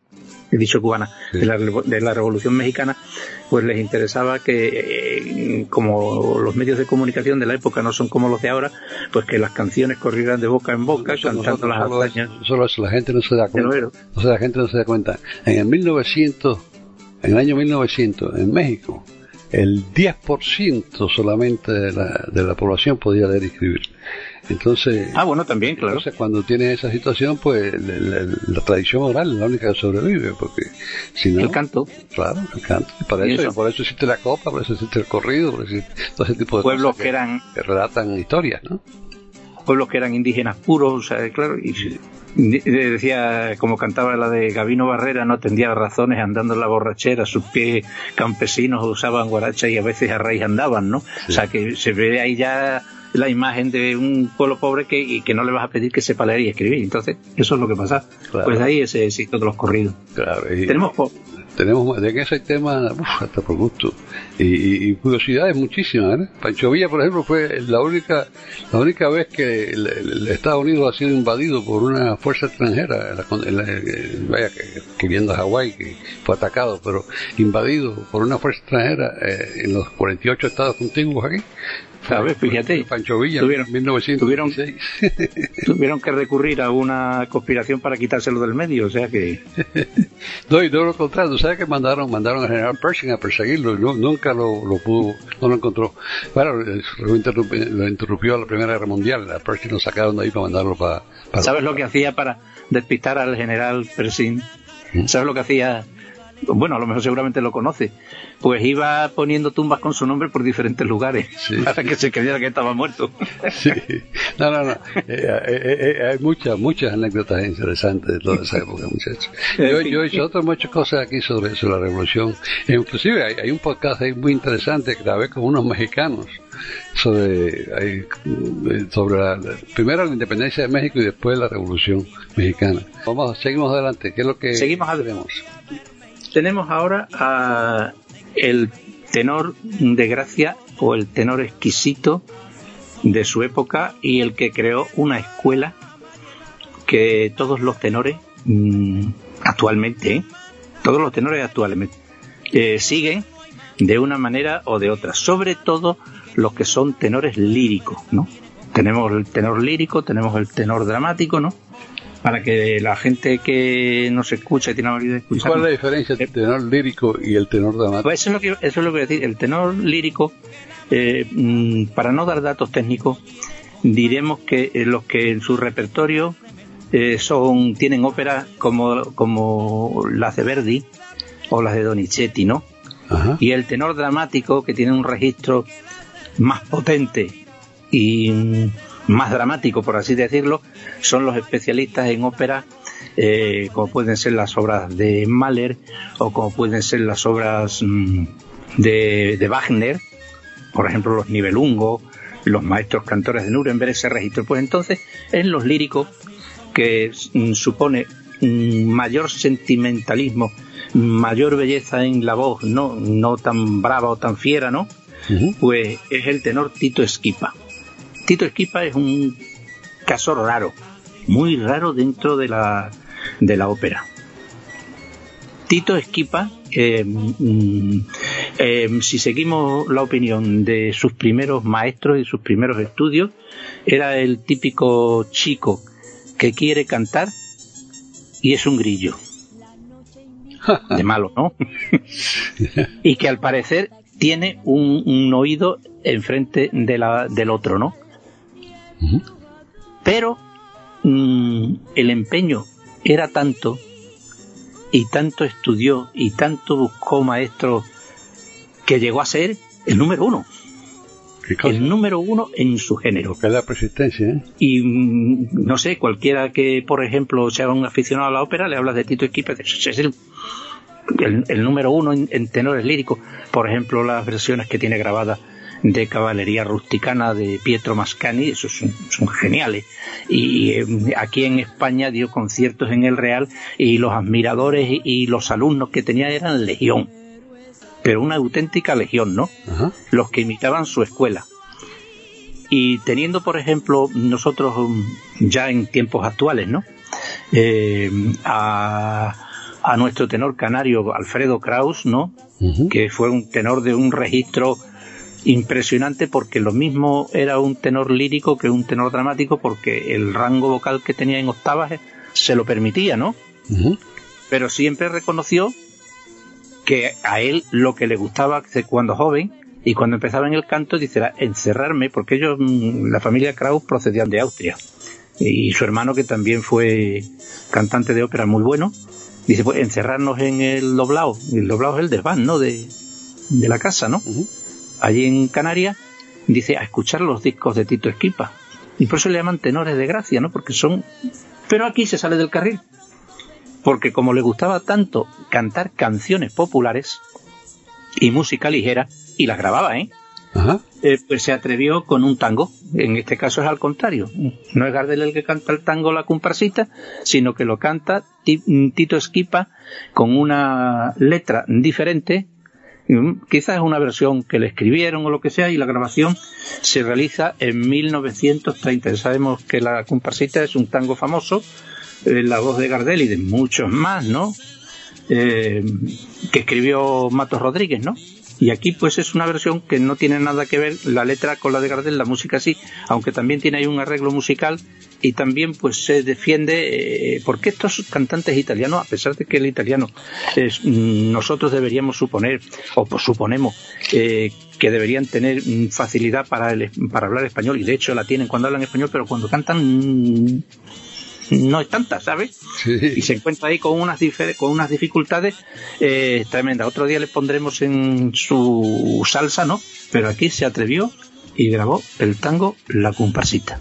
he dicho cubana, Sí. de, la, de la revolución mexicana, pues les interesaba que, eh, como los medios de comunicación de la época no son como los de ahora, pues que las canciones corrieran de boca en boca, cantando las solo, hazañas. solo eso, la gente no se da cuenta. obrero. O sea, la gente no se da cuenta. En el 1900, en el año 1900, en México, el 10% solamente de la, de la población podía leer y escribir. Entonces, Ah, bueno, también, claro. entonces cuando tiene esa situación, pues la, la- la tradición oral es la única que sobrevive, porque si no, El canto. claro, el canto. Y para Y eso, eso. y por eso existe la copa, por eso existe el corrido, por eso existe todo ese tipo de Pueblos cosas que eran que relatan historias, ¿no? pueblos que eran indígenas puros, o sea, claro, y de- decía, como cantaba la de Gabino Barrera, no tendía razones andando en la borrachera, sus pies campesinos usaban guaracha y a veces a raíz andaban, ¿no? O sea, que se ve ahí ya la imagen de un pueblo pobre que, y que no le vas a pedir que sepa leer y escribir. Entonces, eso es lo que pasa. Claro. Pues de ahí ese éxito de los corridos. Claro, y- Tenemos tenemos de que ese tema uf, hasta por gusto y, y- curiosidades muchísimas ¿eh? Pancho Villa por ejemplo fue la única la única vez que el, el Estados Unidos ha sido invadido por una fuerza extranjera en la en vaya que, que viendo a Hawái que fue atacado pero invadido por una fuerza extranjera eh, en los 48 estados contiguos aquí A ver, fíjate. Pancho Villa Tuvieron- en 1916 tuvieron que recurrir a una conspiración para quitárselo del medio, o sea que No, y todo lo contrario, ¿sabes que mandaron mandaron al general Pershing a perseguirlo? y no- nunca lo, lo pudo, no lo encontró. Bueno, eh, lo, interrumpi- lo interrumpió la Primera Guerra Mundial, a Pershing lo sacaron de ahí para mandarlo para... para- ¿Sabes lo que hacía para despistar al general Pershing? ¿Sabes lo que hacía? Bueno, a lo mejor seguramente lo conoce. Pues iba poniendo tumbas con su nombre por diferentes lugares Sí, para sí. que se creyera que estaba muerto. Sí, no, no, no. Eh, eh, eh, hay muchas, muchas anécdotas interesantes de toda esa época, muchachos. Yo, yo he hecho otras muchas cosas aquí sobre, sobre la revolución. Inclusive hay, hay un podcast ahí muy interesante que grabé con unos mexicanos sobre, hay, sobre la, la- primero la independencia de México y después la revolución mexicana. Vamos, seguimos adelante. ¿Qué es lo que Seguimos adelante. tenemos? Tenemos ahora a el tenor de gracia o el tenor exquisito de su época y el que creó una escuela que todos los tenores mm, actualmente, ¿eh? todos los tenores actualmente eh, siguen de una manera o de otra, sobre todo los que son tenores líricos, ¿no? Tenemos el tenor lírico, tenemos el tenor dramático, ¿no? Para que la gente que nos escucha y tiene la habilidad de ¿Y escuchar. cuál es la diferencia entre el tenor lírico y el tenor dramático? Pues eso es lo que eso es lo que voy a decir. El tenor lírico, eh, mm, para no dar datos técnicos, diremos que eh, los que en su repertorio eh, son tienen óperas como como las de Verdi o las de Donizetti, ¿no? Ajá. Y el tenor dramático que tiene un registro más potente y mm, más dramático, por así decirlo, son los especialistas en ópera, eh, como pueden ser las obras de Mahler o como pueden ser las obras mm, de, de Wagner, por ejemplo los Nibelungo, los maestros cantores de Nuremberg ese registro. Pues entonces, en los líricos, que mm, supone mayor sentimentalismo, mayor belleza en la voz, no, no tan brava o tan fiera, ¿no? Pues es el tenor Tito Esquipa. Tito Esquipa es un caso raro, muy raro dentro de la, de la ópera. Tito Esquipa, eh, mm, eh, si seguimos la opinión de sus primeros maestros y sus primeros estudios, era el típico chico que quiere cantar y es un grillo. De malo, ¿no? y que al parecer tiene un, un oído enfrente de la, del otro, ¿no? Pero mm, el empeño era tanto y tanto estudió y tanto buscó maestro que llegó a ser el número uno. El número uno en su género. Que es la persistencia, ¿eh? Y mm, no sé, cualquiera que, por ejemplo, sea un aficionado a la ópera, le hablas de Tito Esquipa, es el, el, el número uno en, en tenores líricos. Por ejemplo, las versiones que tiene grabadas de caballería rusticana de Pietro Mascani, esos son, son geniales. Y eh, aquí en España dio conciertos en el Real y los admiradores y, y los alumnos que tenía eran legión, pero una auténtica legión, ¿no? Ajá. Los que imitaban su escuela. Y teniendo, por ejemplo, nosotros um, ya en tiempos actuales, ¿no? Eh, a, a nuestro tenor canario Alfredo Kraus, ¿no? Que fue un tenor de un registro impresionante porque lo mismo era un tenor lírico que un tenor dramático porque el rango vocal que tenía en octavas se lo permitía, ¿no? Pero siempre reconoció que a él lo que le gustaba cuando joven y cuando empezaba en el canto dice era encerrarme porque ellos mm, la familia Kraus procedían de Austria. Y su hermano que también fue cantante de ópera muy bueno dice pues encerrarnos en el doblao y el doblao es el desván no de, de la casa no. Allí en Canarias dice a escuchar los discos de Tito Esquipa y por eso le llaman tenores de gracia no porque son pero aquí se sale del carril porque como le gustaba tanto cantar canciones populares y música ligera y las grababa eh Ajá. eh, pues se atrevió con un tango. En este caso es al contrario. No es Gardel el que canta el tango la comparsita, sino que lo canta Ti- Tito Esquipa con una letra diferente. Mm, Quizás es una versión que le escribieron o lo que sea, y la grabación se realiza en 1930. Ya Sabemos que la comparsita es un tango famoso, eh, la voz de Gardel y de muchos más, ¿no? Eh, que escribió Matos Rodríguez, ¿no? Y aquí pues es una versión que no tiene nada que ver la letra con la de Gardel, la música sí, aunque también tiene ahí un arreglo musical y también pues se defiende eh, porque estos cantantes italianos, a pesar de que el italiano es, mm, nosotros deberíamos suponer o pues, suponemos eh, que deberían tener mm, facilidad para, el, para hablar español y de hecho la tienen cuando hablan español, pero cuando cantan mm, no es tanta, ¿sabes? y se encuentra ahí con unas con unas dificultades eh, tremendas. Otro día le pondremos en su salsa, ¿no? Pero aquí se atrevió y grabó el tango La Comparsita.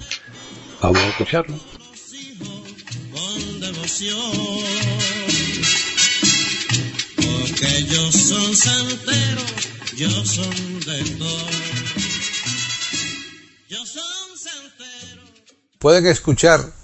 Vamos a escucharlo. con devoción. Porque ellos son santeros, yo son de todo. Yo son santeros. Pueden escuchar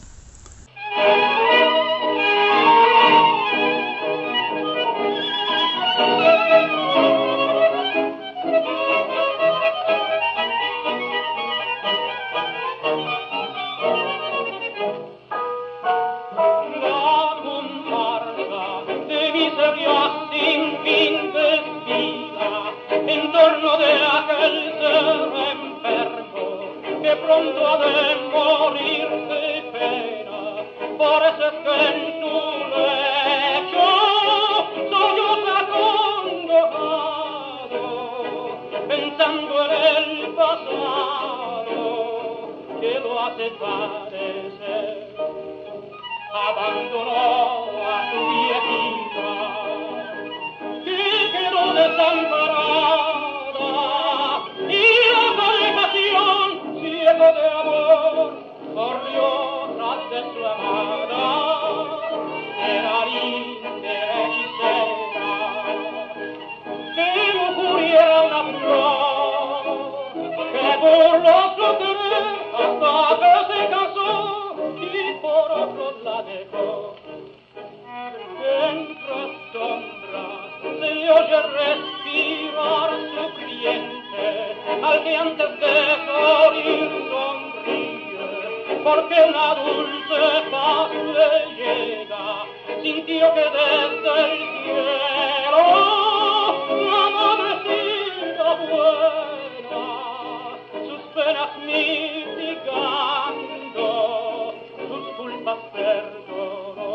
que antes de morir porque una dulce paz le llega, sintió que desde el cielo amanecida buena, sus penas mitigando, sus culpas perdonó.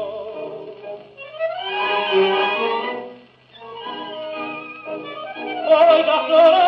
Hoy las horas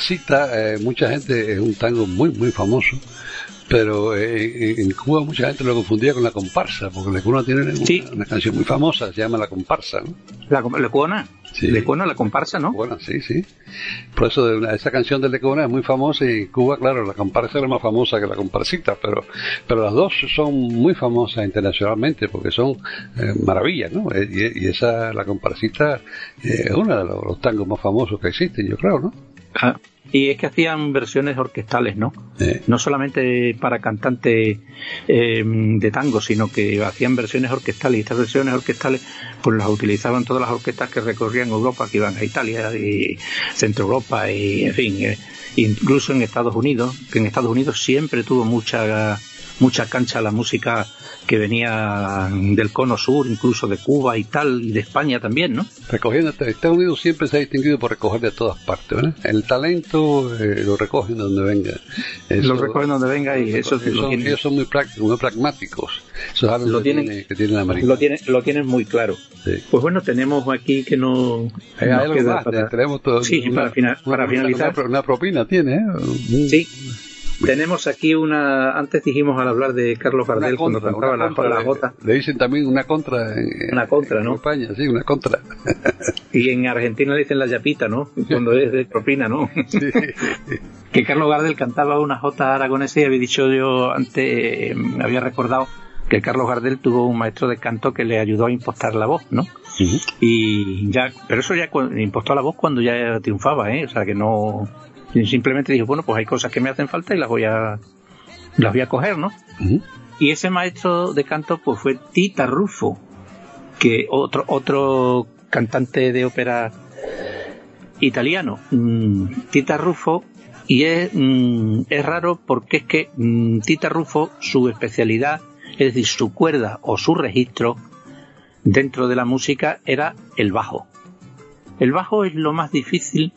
comparsita, eh, mucha gente, es un tango muy, muy famoso, pero eh, en Cuba mucha gente lo confundía con la comparsa, porque la cuna tiene una, Sí. una canción muy famosa, se llama La Comparsa, ¿no? La, Lecuona. Sí. Lecuona, la comparsa, ¿no? Bueno, sí, sí. Por eso de una- esa canción de Lecona es muy famosa y en Cuba, claro, la comparsa era más famosa que la comparsita, pero, pero las dos son muy famosas internacionalmente porque son eh, maravillas, ¿no? Eh, Y, y esa, la comparsita, eh, es uno de los, los tangos más famosos que existen, yo creo, ¿no? Ah, Y es que hacían versiones orquestales, ¿no? Eh, No solamente para cantantes eh, de tango, sino que hacían versiones orquestales. Y estas versiones orquestales, pues las utilizaban todas las orquestas que recorrían Europa, que iban a Italia y Centro Europa, y en fin, eh, incluso en Estados Unidos, que en Estados Unidos siempre tuvo mucha mucha cancha la música que venía del cono sur, incluso de Cuba y tal, y de España también, ¿no? recogiendo, Estados Unidos siempre se ha distinguido por recoger de todas partes, ¿verdad? El talento eh, lo recogen donde venga. Eso- Lo recogen donde venga y eso ellos son muy prácticos, muy pragmáticos. Eso es algo Lo que, tienen- tiene, que tiene la americana. lo tienen, lo tienen muy claro. Sí. Pues bueno, tenemos aquí que no Hay nos queda más, para- tenemos todo- Sí, para fina- para finalizar. Una, una propina tiene, ¿eh? Sí. Tenemos aquí una. Antes dijimos al hablar de Carlos Gardel cuando contra, cantaba una la, contra, la le- jota. Le dicen también una contra en, Una contra, ¿no? en España, sí, una contra. Y en Argentina le dicen la yapita, ¿no? Cuando es de propina, ¿no? que Carlos Gardel cantaba una jota aragonesa y había dicho yo antes, eh, había recordado que Carlos Gardel tuvo un maestro de canto que le ayudó a impostar la voz, ¿no? Y ya, pero eso ya cu- impostó la voz cuando ya triunfaba, ¿eh? O sea que no, simplemente dijo, bueno, pues hay cosas que me hacen falta y las voy a, las voy a coger, ¿no? Y ese maestro de canto pues fue Tita Rufo, que otro otro cantante de ópera italiano, Mm, Tita Rufo, y es, mm, es raro porque es que mm, Tita Rufo, su especialidad, es decir, su cuerda o su registro dentro de la música era el bajo. El bajo es lo más difícil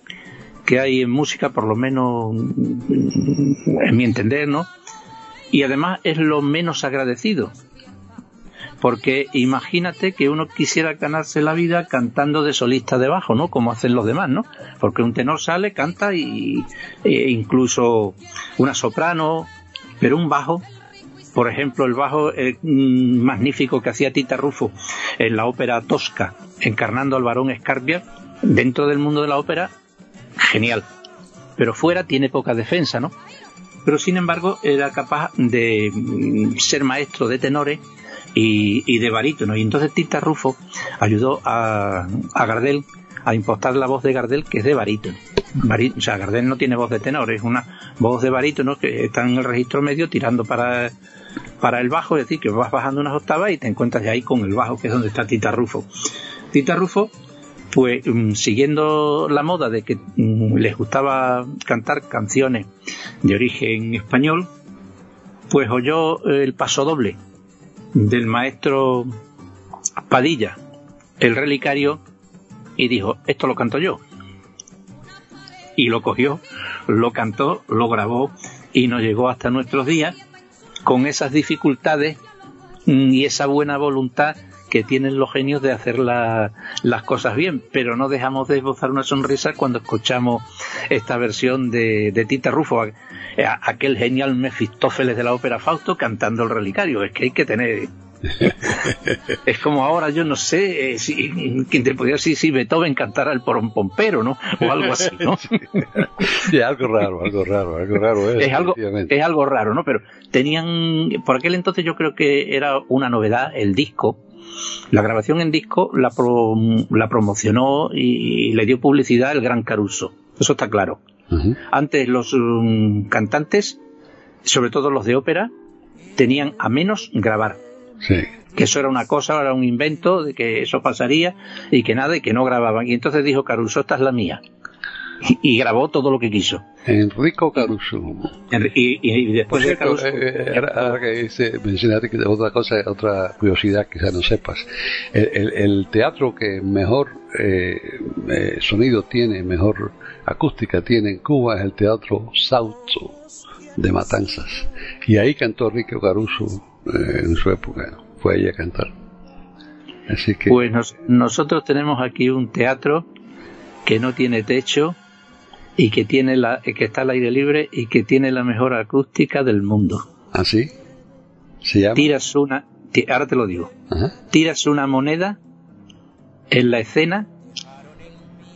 que hay en música, por lo menos mm, en mi entender, ¿no? y además es lo menos agradecido. Porque imagínate que uno quisiera ganarse la vida cantando de solista de bajo, ¿no? Como hacen los demás, ¿no? Porque un tenor sale, canta y e incluso una soprano, pero un bajo, por ejemplo, el bajo eh, mm, magnífico que hacía Tita Rufo en la ópera Tosca, encarnando al varón Scarpia, dentro del mundo de la ópera, genial. Pero fuera tiene poca defensa, ¿no? pero sin embargo era capaz de mm, ser maestro de tenores y, y de barítono. Y entonces Tita Rufo ayudó a, a Gardel a impostar la voz de Gardel, que es de barítono. Barí- o sea, Gardel no tiene voz de tenor, es una voz de barítono que está en el registro medio tirando para, para el bajo, es decir, que vas bajando unas octavas y te encuentras ahí con el bajo, que es donde está Tita Rufo. Tita Rufo pues mm, siguiendo la moda de que mm, les gustaba cantar canciones de origen español, pues oyó el paso doble del maestro Padilla, el relicario, y dijo, esto lo canto yo. Y lo cogió, lo cantó, lo grabó y nos llegó hasta nuestros días con esas dificultades mm, y esa buena voluntad que tienen los genios de hacer la- las cosas bien, pero no dejamos de esbozar una sonrisa cuando escuchamos esta versión de, de Tita Rufo, a- a- aquel genial Mefistófeles de la ópera Fausto cantando el relicario. Es que hay que tener. es como ahora, yo no sé, eh, si, quien te podría decir si Beethoven cantara el pompero, ¿no? O algo así, ¿no? Sí, algo raro, algo raro, algo raro es. es algo efectivamente. es algo raro no pero tenían por aquel entonces yo creo que era una novedad el disco la grabación en disco la, pro- la promocionó y, le dio publicidad el gran Caruso eso está claro antes los mm, cantantes sobre todo los de ópera tenían a menos grabar Sí. que eso era una cosa, era un invento, de que eso pasaría y que nada, y que no grababan. Y entonces dijo Caruso, esta es la mía. Y, grabó todo lo que quiso. Enrico Caruso. Y, y- y después de Por cierto, Caruso, eh, ahora, ahora que dice, mencionaste que otra cosa, otra curiosidad que quizás no sepas. El, el- el teatro que mejor eh, eh, sonido tiene, mejor acústica tiene en Cuba es el Teatro Sauto de Matanzas. Y ahí cantó Enrique Caruso eh, en su época. Fue ahí a cantar. Así que Pues nos- nosotros tenemos aquí un teatro que no tiene techo y que tiene la que está al aire libre y que tiene la mejor acústica del mundo. así se llama. Tiras una, ahora te lo digo, Ajá. tiras una moneda en la escena,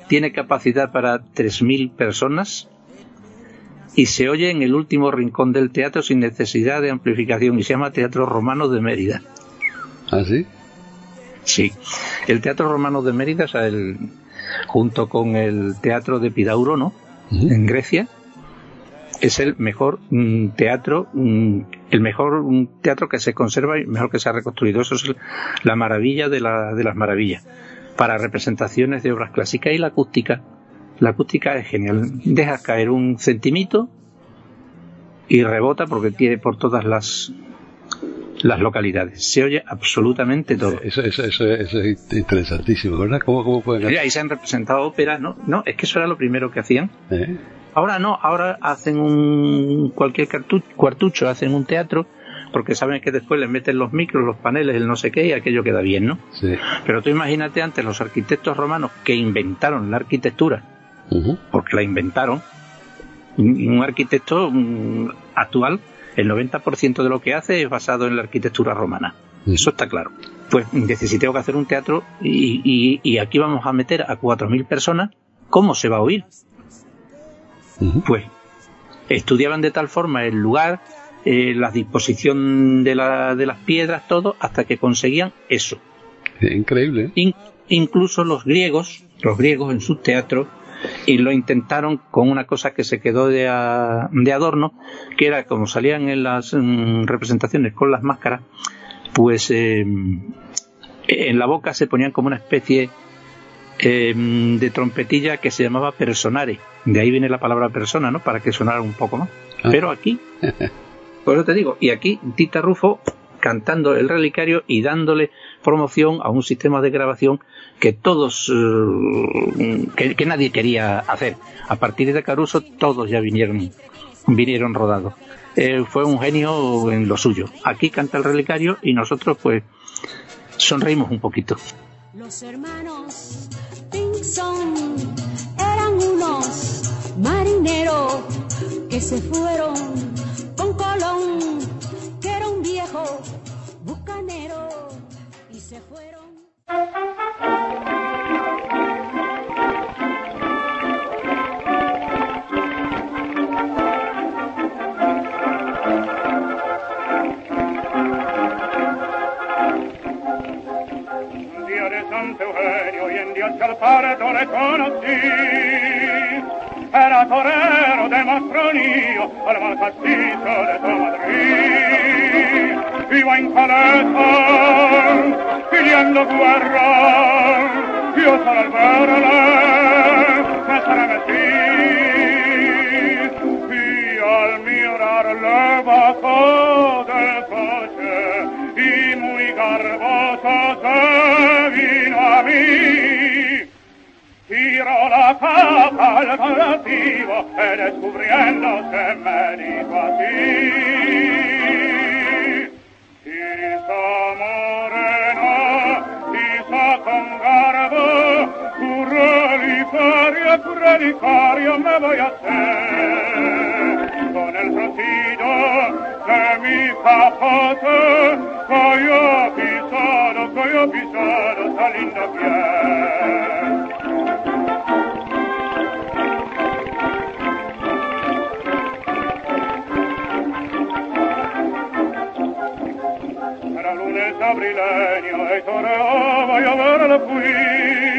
tiene capacidad para 3.000 personas y se oye en el último rincón del teatro sin necesidad de amplificación y se llama Teatro Romano de Mérida. Así. Sí, el Teatro Romano de Mérida, o sea, el- junto con el Teatro de Pidauro, ¿no? En Grecia, es el mejor mm, teatro, mm, el mejor teatro que se conserva y mejor que se ha reconstruido. Eso es la maravilla de, la- de las maravillas. Para representaciones de obras clásicas y la acústica. La acústica es genial. Dejas caer un centimito y rebota porque tiene por todas las las localidades. Se oye absolutamente todo. Eso, eso, eso, eso es interesantísimo, ¿verdad? ¿Cómo, cómo pueden ahí se han representado óperas, ¿no? No, es que eso era lo primero que hacían. ¿Eh? Ahora no, ahora hacen un cualquier cuartucho, hacen un teatro, porque saben que después les meten los micros, los paneles, el no sé qué, y aquello queda bien, ¿no? Sí. Pero tú imagínate antes los arquitectos romanos que inventaron la arquitectura, porque la inventaron, un arquitecto mm, actual, el 90% de lo que hace es basado en la arquitectura romana. Eso está claro. Pues tengo que hacer un teatro y, y- y aquí vamos a meter a 4.000 personas, ¿cómo se va a oír? Pues estudiaban de tal forma el lugar, eh, la disposición de, la- de las piedras, todo, hasta que conseguían eso. Increíble. ¿eh? In- incluso los griegos, los griegos en sus teatros, y lo intentaron con una cosa que se quedó de, a- de adorno, que era como salían en las mm, representaciones con las máscaras, pues eh, en la boca se ponían como una especie eh, de trompetilla que se llamaba personare. De ahí viene la palabra persona, ¿no? Para que sonara un poco más. Pero aquí, por eso te digo, y aquí Tita Rufo cantando el relicario y dándole promoción a un sistema de grabación que todos, eh, que, nadie quería hacer. A partir de Caruso todos ya vinieron, vinieron rodados. Eh, fue un genio en lo suyo. Aquí canta el relicario y nosotros pues sonreímos un poquito. Los hermanos Pinson eran unos marineros que se fueron con Colón, un bucanero, y se fueron. Día de Santo Eugenio y en Dios al parto le conocí. Era torero de Mastronillo, al mal de tu Madrid iba en caleta, peleando guerra, yo solo al verla me estremecí, y al mirarle bajó del coche, y muy garboso se vino a mí. Tiró la capa al colectivo, y descubriéndose me dijo así, relicario me voy a hacer. Con el rocío de mi capote coyo pisado coyo pisado esta linda piel. Era lunes abrileño y toreaba y a ver la fui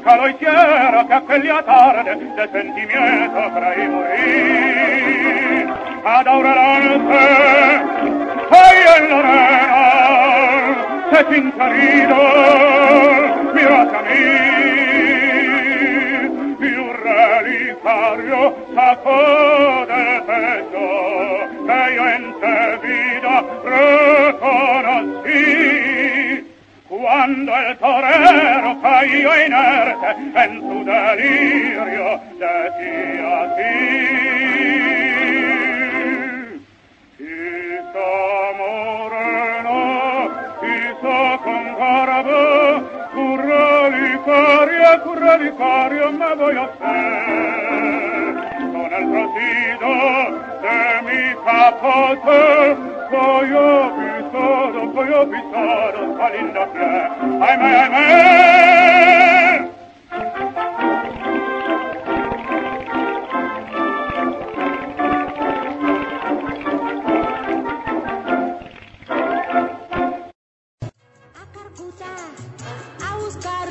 bianca loitiera che a quella tarde del sentimento trai morì. Ad aurelante fai en l'arena se t'incarido mirate a me. Più relicario sacco quando el torero cayó inerte en su delirio decía así quiso moreno quiso con garbo curro vicario curro vicario me voy a hacer con el trocido de mi capote voy a pisado, voy a pisado esa linda piel. ¡Ay, me, ay, me! a buscar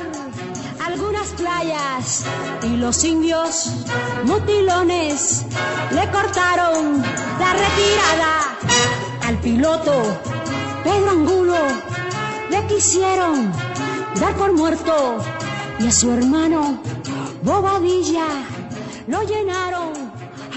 algunas playas y los indios mutilones le cortaron la retirada al piloto Pedro Angulo le quisieron dar por muerto y a su hermano Bobadilla lo llenaron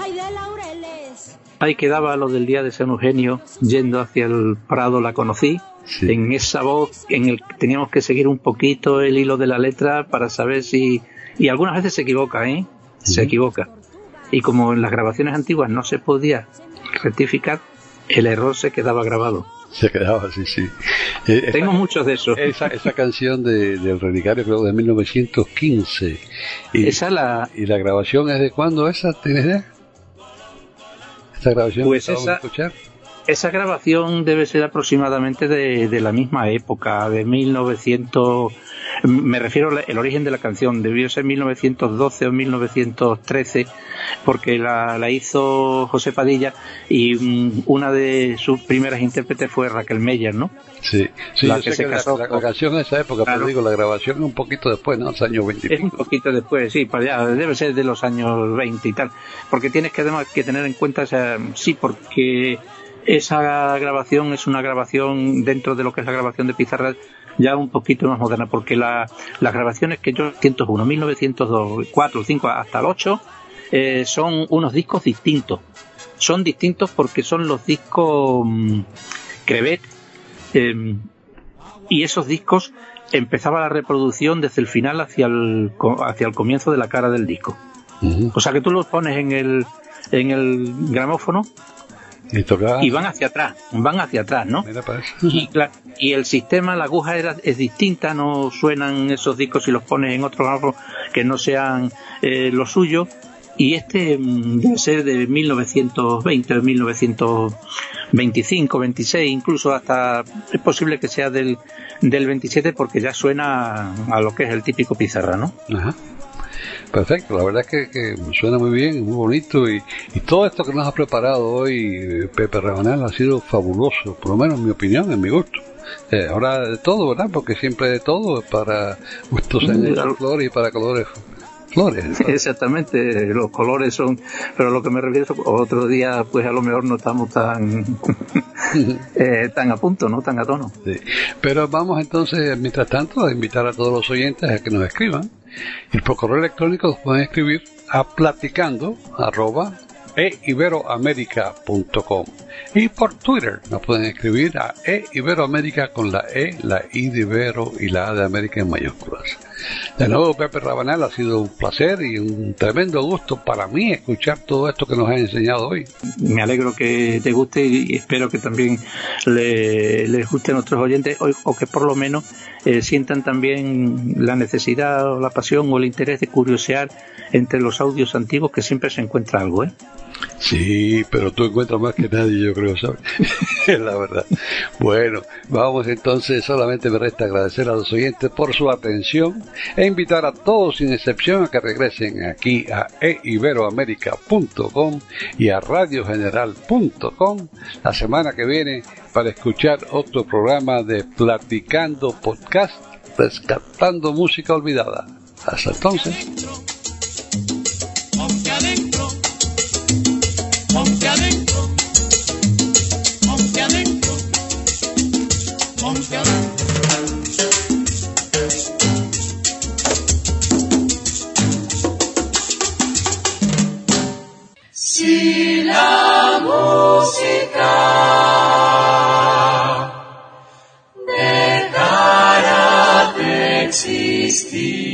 ay de laureles Ahí quedaba lo del día de San Eugenio, yendo hacia el Prado la conocí. En esa voz, en el teníamos que seguir un poquito el hilo de la letra para saber si. Y algunas veces se equivoca, ¿eh? Se equivoca. Y como en las grabaciones antiguas no se podía rectificar, el error se quedaba grabado. Se quedaba así, sí. Eh, Tengo esa- muchos de esos. Esa, esa canción de, del Relicario creo de 1915. Y, Esa la, ¿Y la grabación es de cuándo esa? ¿Tienes idea? ¿Esta grabación Pues que esa- escuchar? Esa grabación debe ser aproximadamente de, de la misma época, de 1900. Me refiero al origen de la canción, debió ser 1912 o 1913, porque la, la hizo José Padilla y mm, una de sus primeras intérpretes fue Raquel Meyer, ¿no? Sí, sí la yo que sé se que casó la, canción en esa época, pero digo, la grabación un poquito después, ¿no? Los años 20 y Es un poquito después, sí, para allá, debe ser de los años 20 y tal. Porque tienes que además que tener en cuenta, o sea, sí, porque esa grabación es una grabación dentro de lo que es la grabación de Pizarra ya un poquito más moderna, porque la, las grabaciones que yo 101, 1902, 4, 5 hasta el 8 eh, son unos discos distintos. Son distintos porque son los discos mm, Crevet eh, y esos discos empezaba la reproducción desde el final hacia el, hacia el comienzo de la cara del disco. O sea que tú los pones en el, en el gramófono Y van hacia atrás, van hacia atrás, ¿no? Mira. Y, cla- y el sistema, la aguja era, es distinta, no suenan esos discos si los pones en otro gramófono que no sean eh, lo suyo. Y este mm, debe ser de 1920, de 1925, 26, incluso hasta es posible que sea del, del 27 porque ya suena a lo que es el típico pizarra, ¿no? Ajá. Perfecto, la verdad es que, que suena muy bien, muy bonito y, y todo esto que nos ha preparado hoy eh, Pepe Rabanal ha sido fabuloso, por lo menos en mi opinión, en mi gusto. Eh, ahora de todo, ¿verdad? Porque siempre de todo, para gustos en flores y para colores flores. Exactamente, los colores son, pero lo que me refiero, otro día pues a lo mejor no estamos tan, eh, tan a punto, ¿no? Tan a tono. Sí. Pero vamos entonces, mientras tanto, a invitar a todos los oyentes a que nos escriban. Y por correo electrónico nos pueden escribir a platicando arroba eiberoamerica.com y por Twitter nos pueden escribir a E Iberoamérica con la E, la I de Ibero y la A de América en mayúsculas. De nuevo, Pepe Rabanal, ha sido un placer y un tremendo gusto para mí escuchar todo esto que nos has enseñado hoy. Me alegro que te guste y espero que también le- les guste a nuestros oyentes o, que por lo menos eh, sientan también la necesidad o la pasión o el interés de curiosear entre los audios antiguos que siempre se encuentra algo, ¿eh? Sí, pero tú encuentras más que nadie, yo creo, ¿sabes? Es la verdad. Bueno, vamos entonces, solamente me resta agradecer a los oyentes por su atención e invitar a todos sin excepción a que regresen aquí a eiberoamerica.com y a radiogeneral.com la semana que viene para escuchar otro programa de Platicando Podcast, rescatando música olvidada. Hasta entonces. Ponte adentro, ponte adentro, ponte adentro. Si la música dejara de existir,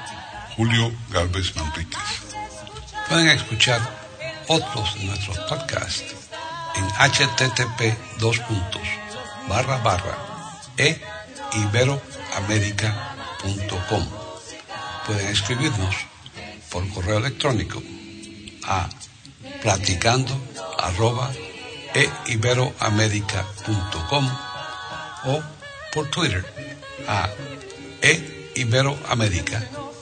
Julio Galvez Manríquez. Pueden escuchar otros de nuestros podcasts en http dos barra barra e. Pueden escribirnos por correo electrónico a platicando e o por Twitter a e